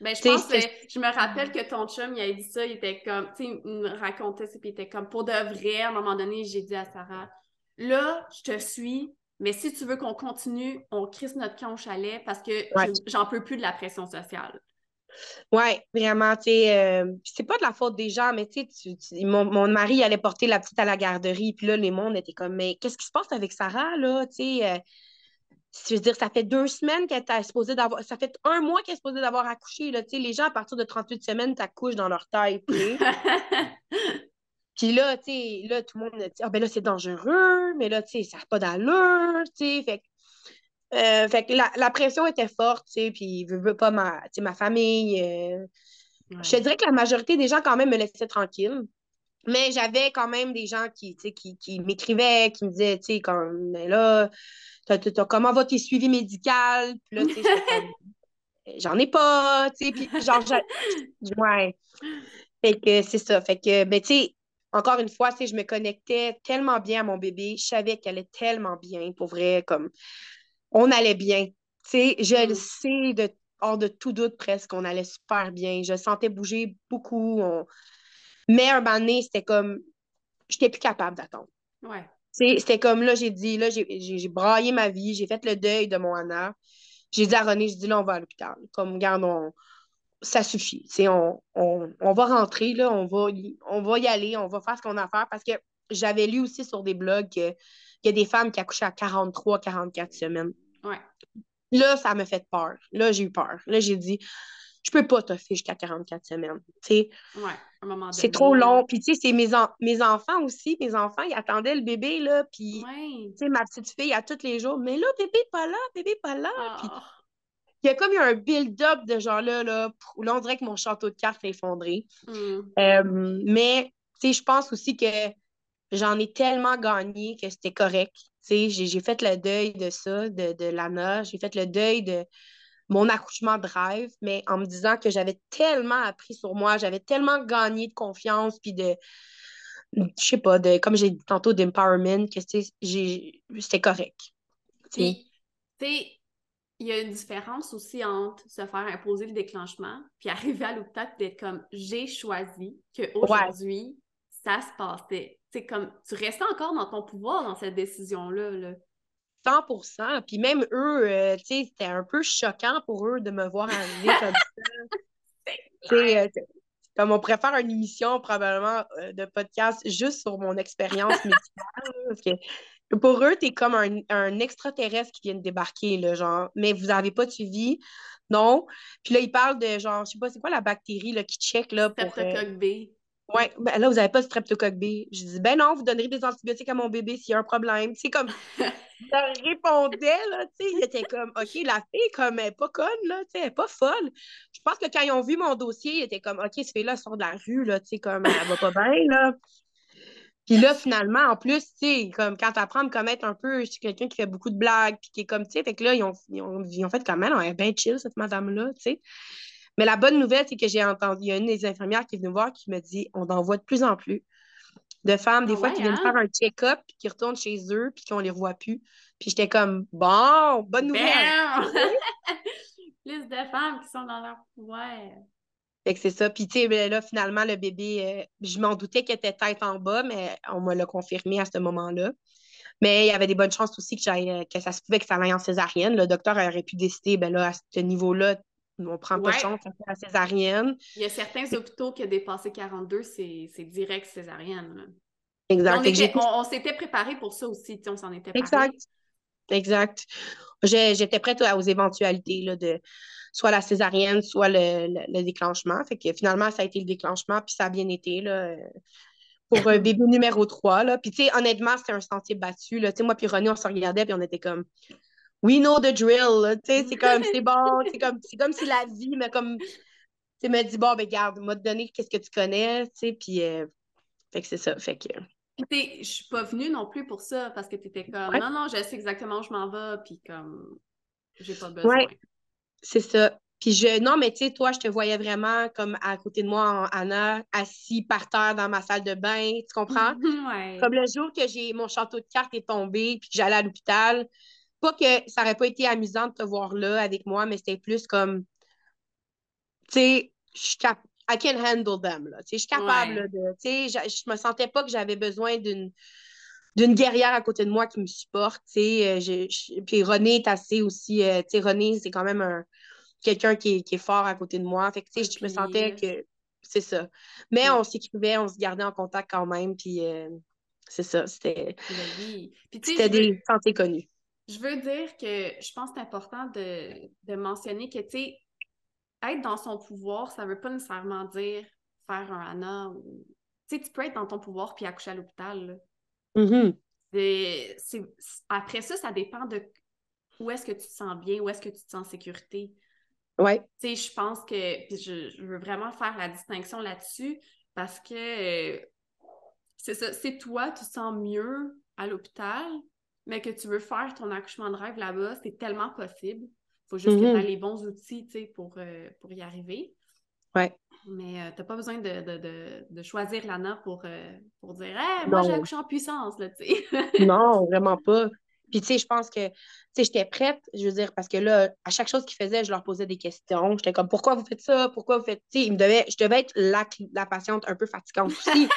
S1: Ben, je pense que je me rappelle que ton chum, il a dit ça, il était comme, tu sais, il me racontait ça, puis il était comme, pour de vrai, à un moment donné, j'ai dit à Sarah, là, je te suis, mais si tu veux qu'on continue, on crisse notre camp au chalet parce que j'en peux plus de la pression sociale.
S2: Ouais, vraiment, tu euh, c'est pas de la faute des gens, mais tu sais, mon, mon mari allait porter la petite à la garderie, puis là, les mondes étaient comme, mais qu'est-ce qui se passe avec Sarah, là, tu euh, je veux dire, ça fait deux semaines qu'elle est supposée d'avoir, ça fait un mois qu'elle est supposée d'avoir accouché, là, tu les gens, à partir de 38 semaines, t'accouchent dans leur taille, Puis là, tu sais, là, tout le monde dit, ah ben là, c'est dangereux, mais là, tu sais, ça n'a pas d'allure, tu sais, fait euh, fait que la, pression était forte, tu sais, puis je veux pas ma, ma famille. Euh, je te dirais que la majorité des gens, quand même, me laissaient tranquille. Mais j'avais quand même des gens qui, qui, qui m'écrivaient, qui me disaient, tu sais, comme, là, comment va tes suivis médicaux? Puis là, tu sais, j'en ai pas, tu sais, puis genre, ouais. Fait que c'est ça. Fait que, ben, tu sais, encore une fois, je me connectais tellement bien à mon bébé. Je savais qu'elle est tellement bien, pour vrai, comme on allait bien. sais, je le mm. sais de, hors de tout doute presque qu'on allait super bien. Je sentais bouger beaucoup. Mais un moment donné, c'était comme. J'étais plus capable d'attendre.
S1: Ouais.
S2: C'était comme là, j'ai dit, là, j'ai braillé ma vie, j'ai fait le deuil de mon Anna. J'ai dit à René, je dis là, on va à l'hôpital. Comme, regarde, ça suffit. On, on, on, va rentrer, là, on va, y, on va y aller, on va faire ce qu'on a à faire parce que j'avais lu aussi sur des blogs qu'il y a des femmes qui accouchent à 43, 44 semaines. Là, ça m'a fait peur. Là, j'ai eu peur. Là, j'ai dit, je peux pas t'offrir jusqu'à 44 semaines.
S1: Ouais,
S2: C'est trop long. Puis, tu sais, c'est mes, mes enfants aussi. Mes enfants, ils attendaient le bébé, là. Puis, tu sais, ma petite fille, à tous les jours, mais là, bébé pas là, bébé pas là. Puis, ah. Il y a comme eu un build-up de genre-là, là, là, on dirait que mon château de cartes s'est effondré. Hmm. Euh, mais, tu sais, je pense aussi que j'en ai tellement gagné que c'était correct j'ai fait le deuil de ça, de, de Lana. J'ai fait le deuil de mon accouchement de rêve, mais en me disant que j'avais tellement appris sur moi, j'avais tellement gagné de confiance, puis de, je sais pas, de, comme j'ai dit tantôt, d'empowerment, que c'était correct.
S1: Tu sais, il y a une différence aussi entre se faire imposer le déclenchement, puis arriver à l'hôpital, d'être comme j'ai choisi qu'aujourd'hui, ça se passait c'est comme tu restais encore dans ton pouvoir dans cette décision-là. Là.
S2: 100 Puis même eux, euh, tu sais, c'était un peu choquant pour eux de me voir arriver comme ça. Euh, comme on pourrait faire une émission probablement euh, de podcast juste sur mon expérience médicale. parce que pour eux, t'es comme un, extraterrestre qui vient de débarquer, là, genre, mais vous n'avez pas de suivi. Non. Puis là, ils parlent de genre, je sais pas, c'est quoi la bactérie là, qui check là, pour.
S1: B.
S2: Oui, ben là, vous n'avez pas de streptocoque B. Je dis, ben non, vous donnerez des antibiotiques à mon bébé s'il y a un problème. Tu sais, comme, ça répondait, là, tu sais, il était comme, OK, la fille, comme, elle n'est pas conne, là, tu sais, elle n'est pas folle. Je pense que quand ils ont vu mon dossier, ils étaient comme, OK, cette fille-là sort de la rue, là, tu sais, comme, elle va pas bien, là. Puis là, finalement, en plus, tu sais, comme quand tu apprends à me connaître un peu, je suis quelqu'un qui fait beaucoup de blagues, puis qui est comme, tu sais, fait que là, ils ont, ils ont, ils ont fait comme, elle, elle est bien chill, cette madame-là, tu sais. Mais la bonne nouvelle, c'est que j'ai entendu, il y a une des infirmières qui est venue voir qui me dit on en voit de plus en plus de femmes, des ah fois, qui viennent hein? faire un check-up, puis qui retournent chez eux, puis qu'on les revoit plus. Puis j'étais comme bon, bonne nouvelle.
S1: plus de femmes qui sont dans leur pouvoir.
S2: Fait que c'est ça. Puis, tu sais, ben là, finalement, le bébé, euh, je m'en doutais qu'elle était tête en bas, mais on me l'a confirmé à ce moment-là. Mais il y avait des bonnes chances aussi que, euh, que ça se pouvait que ça aille en césarienne. Le docteur aurait pu décider, ben là, à ce niveau-là, on prend pas de chance à la césarienne.
S1: Il y a certains hôpitaux qui ont dépassé 42, c'est direct césarienne.
S2: Exact.
S1: On, s'était préparé pour ça aussi, on s'en était
S2: parlé. Exact. Exact. J'étais prête aux éventualités là, de soit la césarienne, soit le, déclenchement. Fait que finalement, ça a été le déclenchement, puis ça a bien été là, pour un bébé numéro 3. Là. Puis tu sais, honnêtement, c'était un sentier battu. Là. Moi puis René, on se regardait, puis on était comme we know the drill. C'est comme, c'est bon, c'est comme, comme si la vie me, comme, me dit, bon, ben, garde, m'a donné qu'est-ce que tu connais, tu puis, euh, fait que c'est ça, fait que.
S1: Je suis pas venue non plus pour ça, parce que tu étais comme, non, non, je sais exactement où je m'en vais, puis comme, j'ai pas besoin. Ouais,
S2: c'est ça. Puis je, non, mais tu sais, toi, je te voyais vraiment comme à côté de moi, Anna, assis par terre dans ma salle de bain, tu comprends?
S1: ouais.
S2: Comme le jour que j'ai mon château de cartes est tombé, puis que j'allais à l'hôpital, pas que ça aurait pas été amusant de te voir là avec moi, mais c'était plus comme, tu sais, je I can handle them, là. je suis capable de, je, me sentais pas que j'avais besoin d'une d'une guerrière à côté de moi qui me supporte. Euh, puis René est assez aussi, euh, sais, René, c'est quand même un, quelqu'un qui, est fort à côté de moi. Fait que, je me sentais que c'est ça. Mais on s'écrivait, on se gardait en contact quand même, puis euh, c'est ça, c'était
S1: ben
S2: c'était des santé connues.
S1: Je veux dire que je pense que c'est important de, mentionner que, tu sais, être dans son pouvoir, ça veut pas nécessairement dire faire un ANA ou... Tu sais, tu peux être dans ton pouvoir puis accoucher à l'hôpital.
S2: Mm-hmm.
S1: Après ça, ça dépend de où est-ce que tu te sens bien, où est-ce que tu te sens en sécurité.
S2: Ouais.
S1: Tu sais, je pense que je, veux vraiment faire la distinction là-dessus parce que euh, c'est ça, c'est toi, tu te sens mieux à l'hôpital, mais que tu veux faire ton accouchement de rêve là-bas, c'est tellement possible. Il faut juste que tu aies mm-hmm. les bons outils pour, euh, pour y arriver.
S2: Ouais.
S1: Mais euh, tu n'as pas besoin de, choisir l'ANA pour, pour dire moi j'ai accouché en puissance, là, tu sais.
S2: non, vraiment pas. Puis, tu sais, je pense que, tu sais, j'étais prête, je veux dire, parce que là, à chaque chose qu'ils faisaient, je leur posais des questions. J'étais comme, pourquoi vous faites ça? Pourquoi vous faites. Tu sais, je devais être la, la patiente un peu fatigante aussi.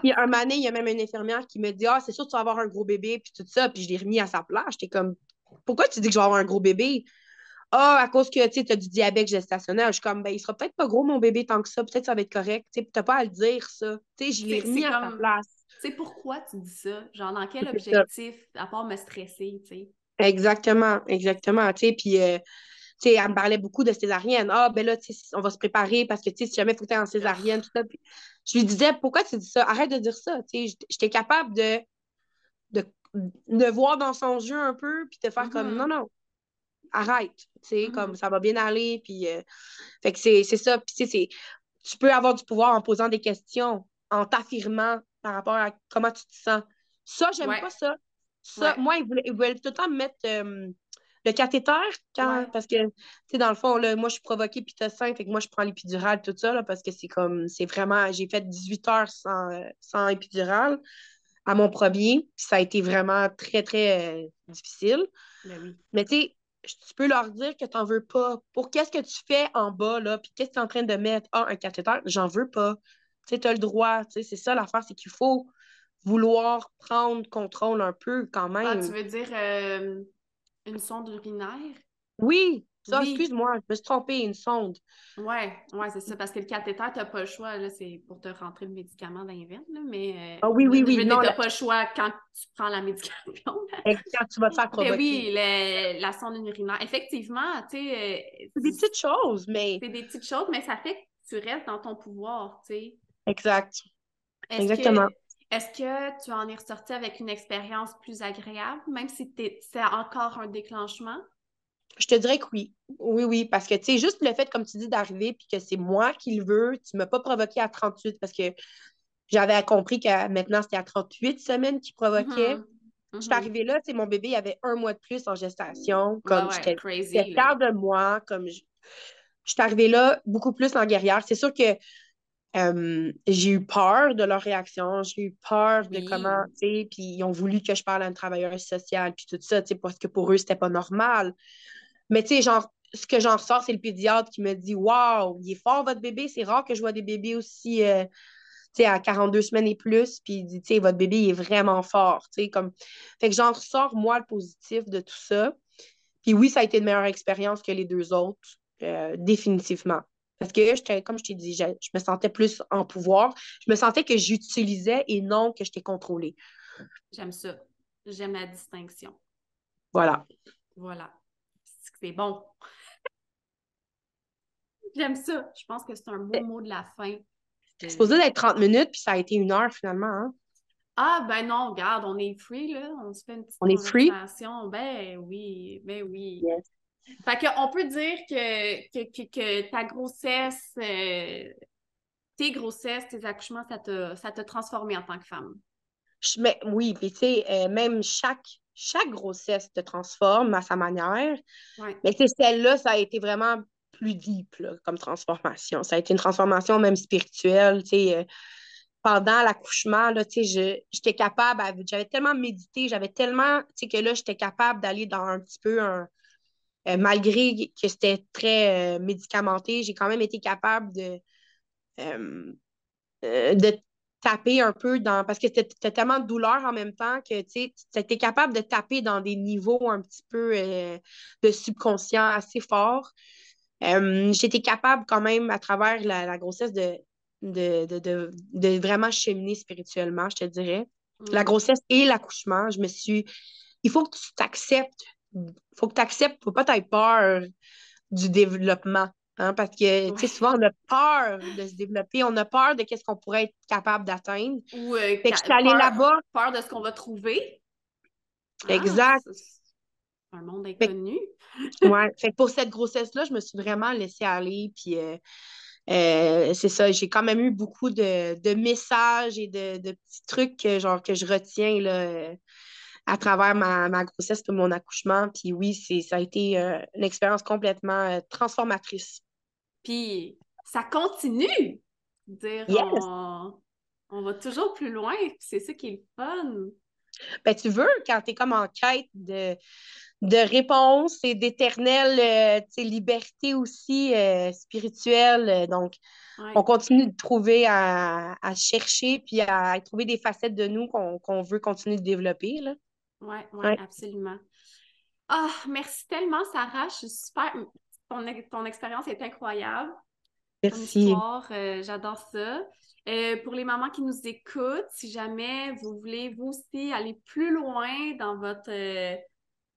S2: puis, un moment il y a même une infirmière qui me dit, ah, c'est sûr que tu vas avoir un gros bébé, puis tout ça. Puis, je l'ai remis à sa place. J'étais comme, pourquoi tu dis que je vais avoir un gros bébé? Ah, à cause que tu as du diabète gestationnel. Je suis comme, ben, il sera peut-être pas gros, mon bébé, tant que ça. Peut-être ça va être correct. Tu n'as pas à le dire, ça. Tu sais, je l'ai remis à sa place.
S1: C'est pourquoi tu dis ça? Genre, dans quel objectif, à part me stresser, tu sais?
S2: Exactement, exactement, tu sais, puis... Euh, tu sais, elle me parlait beaucoup de césarienne. Ah, ben là, on va se préparer parce que, tu sais, si jamais il faut que tu en césarienne, tout ça. Puis je lui disais, pourquoi tu dis ça? Arrête de dire ça. Tu sais, j'étais capable de, de, voir dans son jeu un peu, puis de faire comme, mm-hmm. non, non, arrête. Tu sais, comme, mm-hmm. ça va bien aller, puis... Euh, fait que c'est ça. Puis, tu sais, tu peux avoir du pouvoir en posant des questions, en t'affirmant par rapport à comment tu te sens. Ça, j'aime pas ça. Ça, moi, ils voulaient, tout le temps me mettre euh, le cathéter quand, parce que, tu sais, dans le fond, là, moi, je suis provoquée puis t'as faim, fait que moi, je prends l'épidural, tout ça, là, parce que c'est comme, c'est vraiment, j'ai fait 18 heures sans, sans épidural à mon premier, puis ça a été vraiment très, très euh, difficile.
S1: Ben
S2: Mais tu sais, tu peux leur dire que tu n'en veux pas. Pour qu'est-ce que tu fais en bas, là, puis qu'est-ce que tu es en train de mettre? Ah, un cathéter, j'en veux pas tu as le droit. C'est ça l'affaire, c'est qu'il faut vouloir prendre contrôle un peu quand ah, même.
S1: Ah, tu veux dire euh, une sonde urinaire?
S2: Oui, ça, excuse-moi, je me suis trompée, une sonde.
S1: Oui, ouais, c'est ça, parce que le cathéter, tu n'as pas le choix, c'est pour te rentrer le médicament dans les mais...
S2: Euh, ah oui, oui, oui.
S1: Tu n'as pas le choix quand tu prends la médication.
S2: quand tu vas te faire provoquer.
S1: oui, la sonde urinaire. Effectivement, tu sais...
S2: Euh, c'est des petites choses, mais...
S1: C'est des petites choses, mais ça fait que tu restes dans ton pouvoir, tu sais.
S2: Exact. Exactement.
S1: Est-ce que tu en es ressorti avec une expérience plus agréable, même si c'est encore un déclenchement?
S2: Je te dirais que oui. Oui, oui, parce que, tu sais, juste le fait, comme tu dis, d'arriver puis que c'est moi qui le veux, tu ne m'as pas provoqué à 38 parce que j'avais compris que maintenant, c'était à 38 semaines qui provoquait. Mm-hmm. Je suis mm-hmm. arrivée là, tu mon bébé il avait un mois de plus en gestation. Comme j'étais fière de moi, comme je, je suis arrivée là beaucoup plus en guerrière. C'est sûr que euh, j'ai eu peur de leur réaction, j'ai eu peur de comment, tu sais, puis ils ont voulu que je parle à une travailleuse sociale, puis tout ça, tu sais, parce que pour eux, c'était pas normal. Mais tu sais, genre, ce que j'en ressors, c'est le pédiatre qui me dit Waouh, il est fort votre bébé, c'est rare que je vois des bébés aussi, euh, tu sais, à 42 semaines et plus, puis il dit, tu sais, votre bébé, il est vraiment fort, comme. Fait que j'en ressors, moi, le positif de tout ça. Puis oui, ça a été une meilleure expérience que les deux autres, euh, définitivement. Parce que, comme je t'ai dit, je, me sentais plus en pouvoir. Je me sentais que j'utilisais et non que j'étais contrôlée.
S1: J'aime ça. J'aime la distinction.
S2: Voilà.
S1: Voilà. C'est bon. J'aime ça. Je pense que c'est un beau mot de la fin.
S2: C'est supposé d'être 30 minutes, puis ça a été une heure finalement. Hein?
S1: Ah, ben non, regarde, on est free, là. On se fait une petite
S2: on est free?
S1: Ben oui, ben oui. Fait qu'on peut dire que, que, ta grossesse, euh, tes grossesses, tes accouchements, ça t'a, ça transformé en tant que femme.
S2: mais, oui, puis tu sais, euh, même chaque, chaque grossesse te transforme à sa manière. Mais celle-là, ça a été vraiment plus deep comme transformation. Ça a été une transformation même spirituelle. Euh, pendant l'accouchement, j'étais capable, j'avais tellement médité, j'avais tellement, tu sais, que là, j'étais capable d'aller dans un petit peu un, euh, malgré que c'était très euh, médicamenté, j'ai quand même été capable de, de taper un peu dans. Parce que c'était tellement de douleur en même temps que tu étais capable de taper dans des niveaux un petit peu de subconscient assez forts. Euh, J'étais capable quand même, à travers la, grossesse, de, de, de, de, vraiment cheminer spirituellement, je te dirais. La mm. grossesse et l'accouchement, je me suis... Il faut que tu t'acceptes. Il faut que tu acceptes, faut pas avoir peur du développement. Hein, parce que souvent, on a peur de se développer, on a peur de ce qu'on pourrait être capable d'atteindre.
S1: Ou euh, je suis allée là-bas. Peur de ce qu'on va trouver.
S2: Ah, exact.
S1: un monde inconnu.
S2: ouais. Fait pour cette grossesse-là, je me suis vraiment laissée aller. Puis euh, euh, c'est ça, j'ai quand même eu beaucoup de, messages et de, petits trucs que, genre, que je retiens là, à travers ma, grossesse et mon accouchement. Puis oui, ça a été une expérience complètement transformatrice.
S1: Puis ça continue. Dire on, va toujours plus loin, c'est ça qui est le fun.
S2: Ben, tu veux, quand tu es comme en quête de, de réponse et d'éternelle euh, liberté aussi euh, spirituelle. Euh, donc, on continue de trouver, à, chercher, puis à, trouver des facettes de nous qu'on veut continuer de développer.
S1: Oui, ouais, ouais, absolument. Ah, merci tellement, Sarah. Je suis super ton, expérience est incroyable.
S2: Merci.
S1: Euh, j'adore ça. Euh, pour les mamans qui nous écoutent, si jamais vous voulez vous aussi aller plus loin dans votre euh,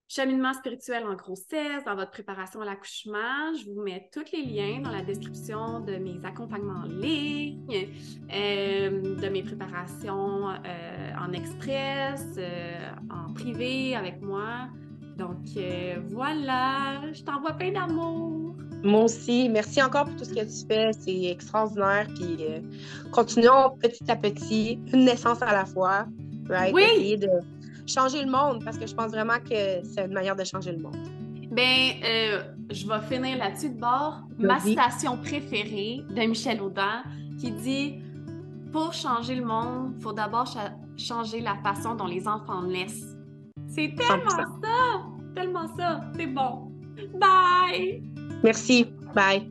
S1: cheminement spirituel en grossesse, dans votre préparation à l'accouchement, je vous mets tous les liens dans la description de mes accompagnements en ligne, de mes préparations en express, en privé avec moi. Donc euh, voilà, je t'envoie plein d'amour.
S2: Moi aussi. Merci encore pour tout ce que tu fais. C'est extraordinaire. Puis euh, continuons petit à petit, une naissance à la fois. Right? Oui. Changer le monde parce que je pense vraiment que c'est une manière de changer le monde.
S1: Ben, euh, je vais finir là-dessus de bord. Ma citation préférée de Michel Audin qui dit Pour changer le monde, il faut d'abord changer la façon dont les enfants naissent. C'est tellement ça! Tellement ça! C'est bon! Bye!
S2: Merci. Bye.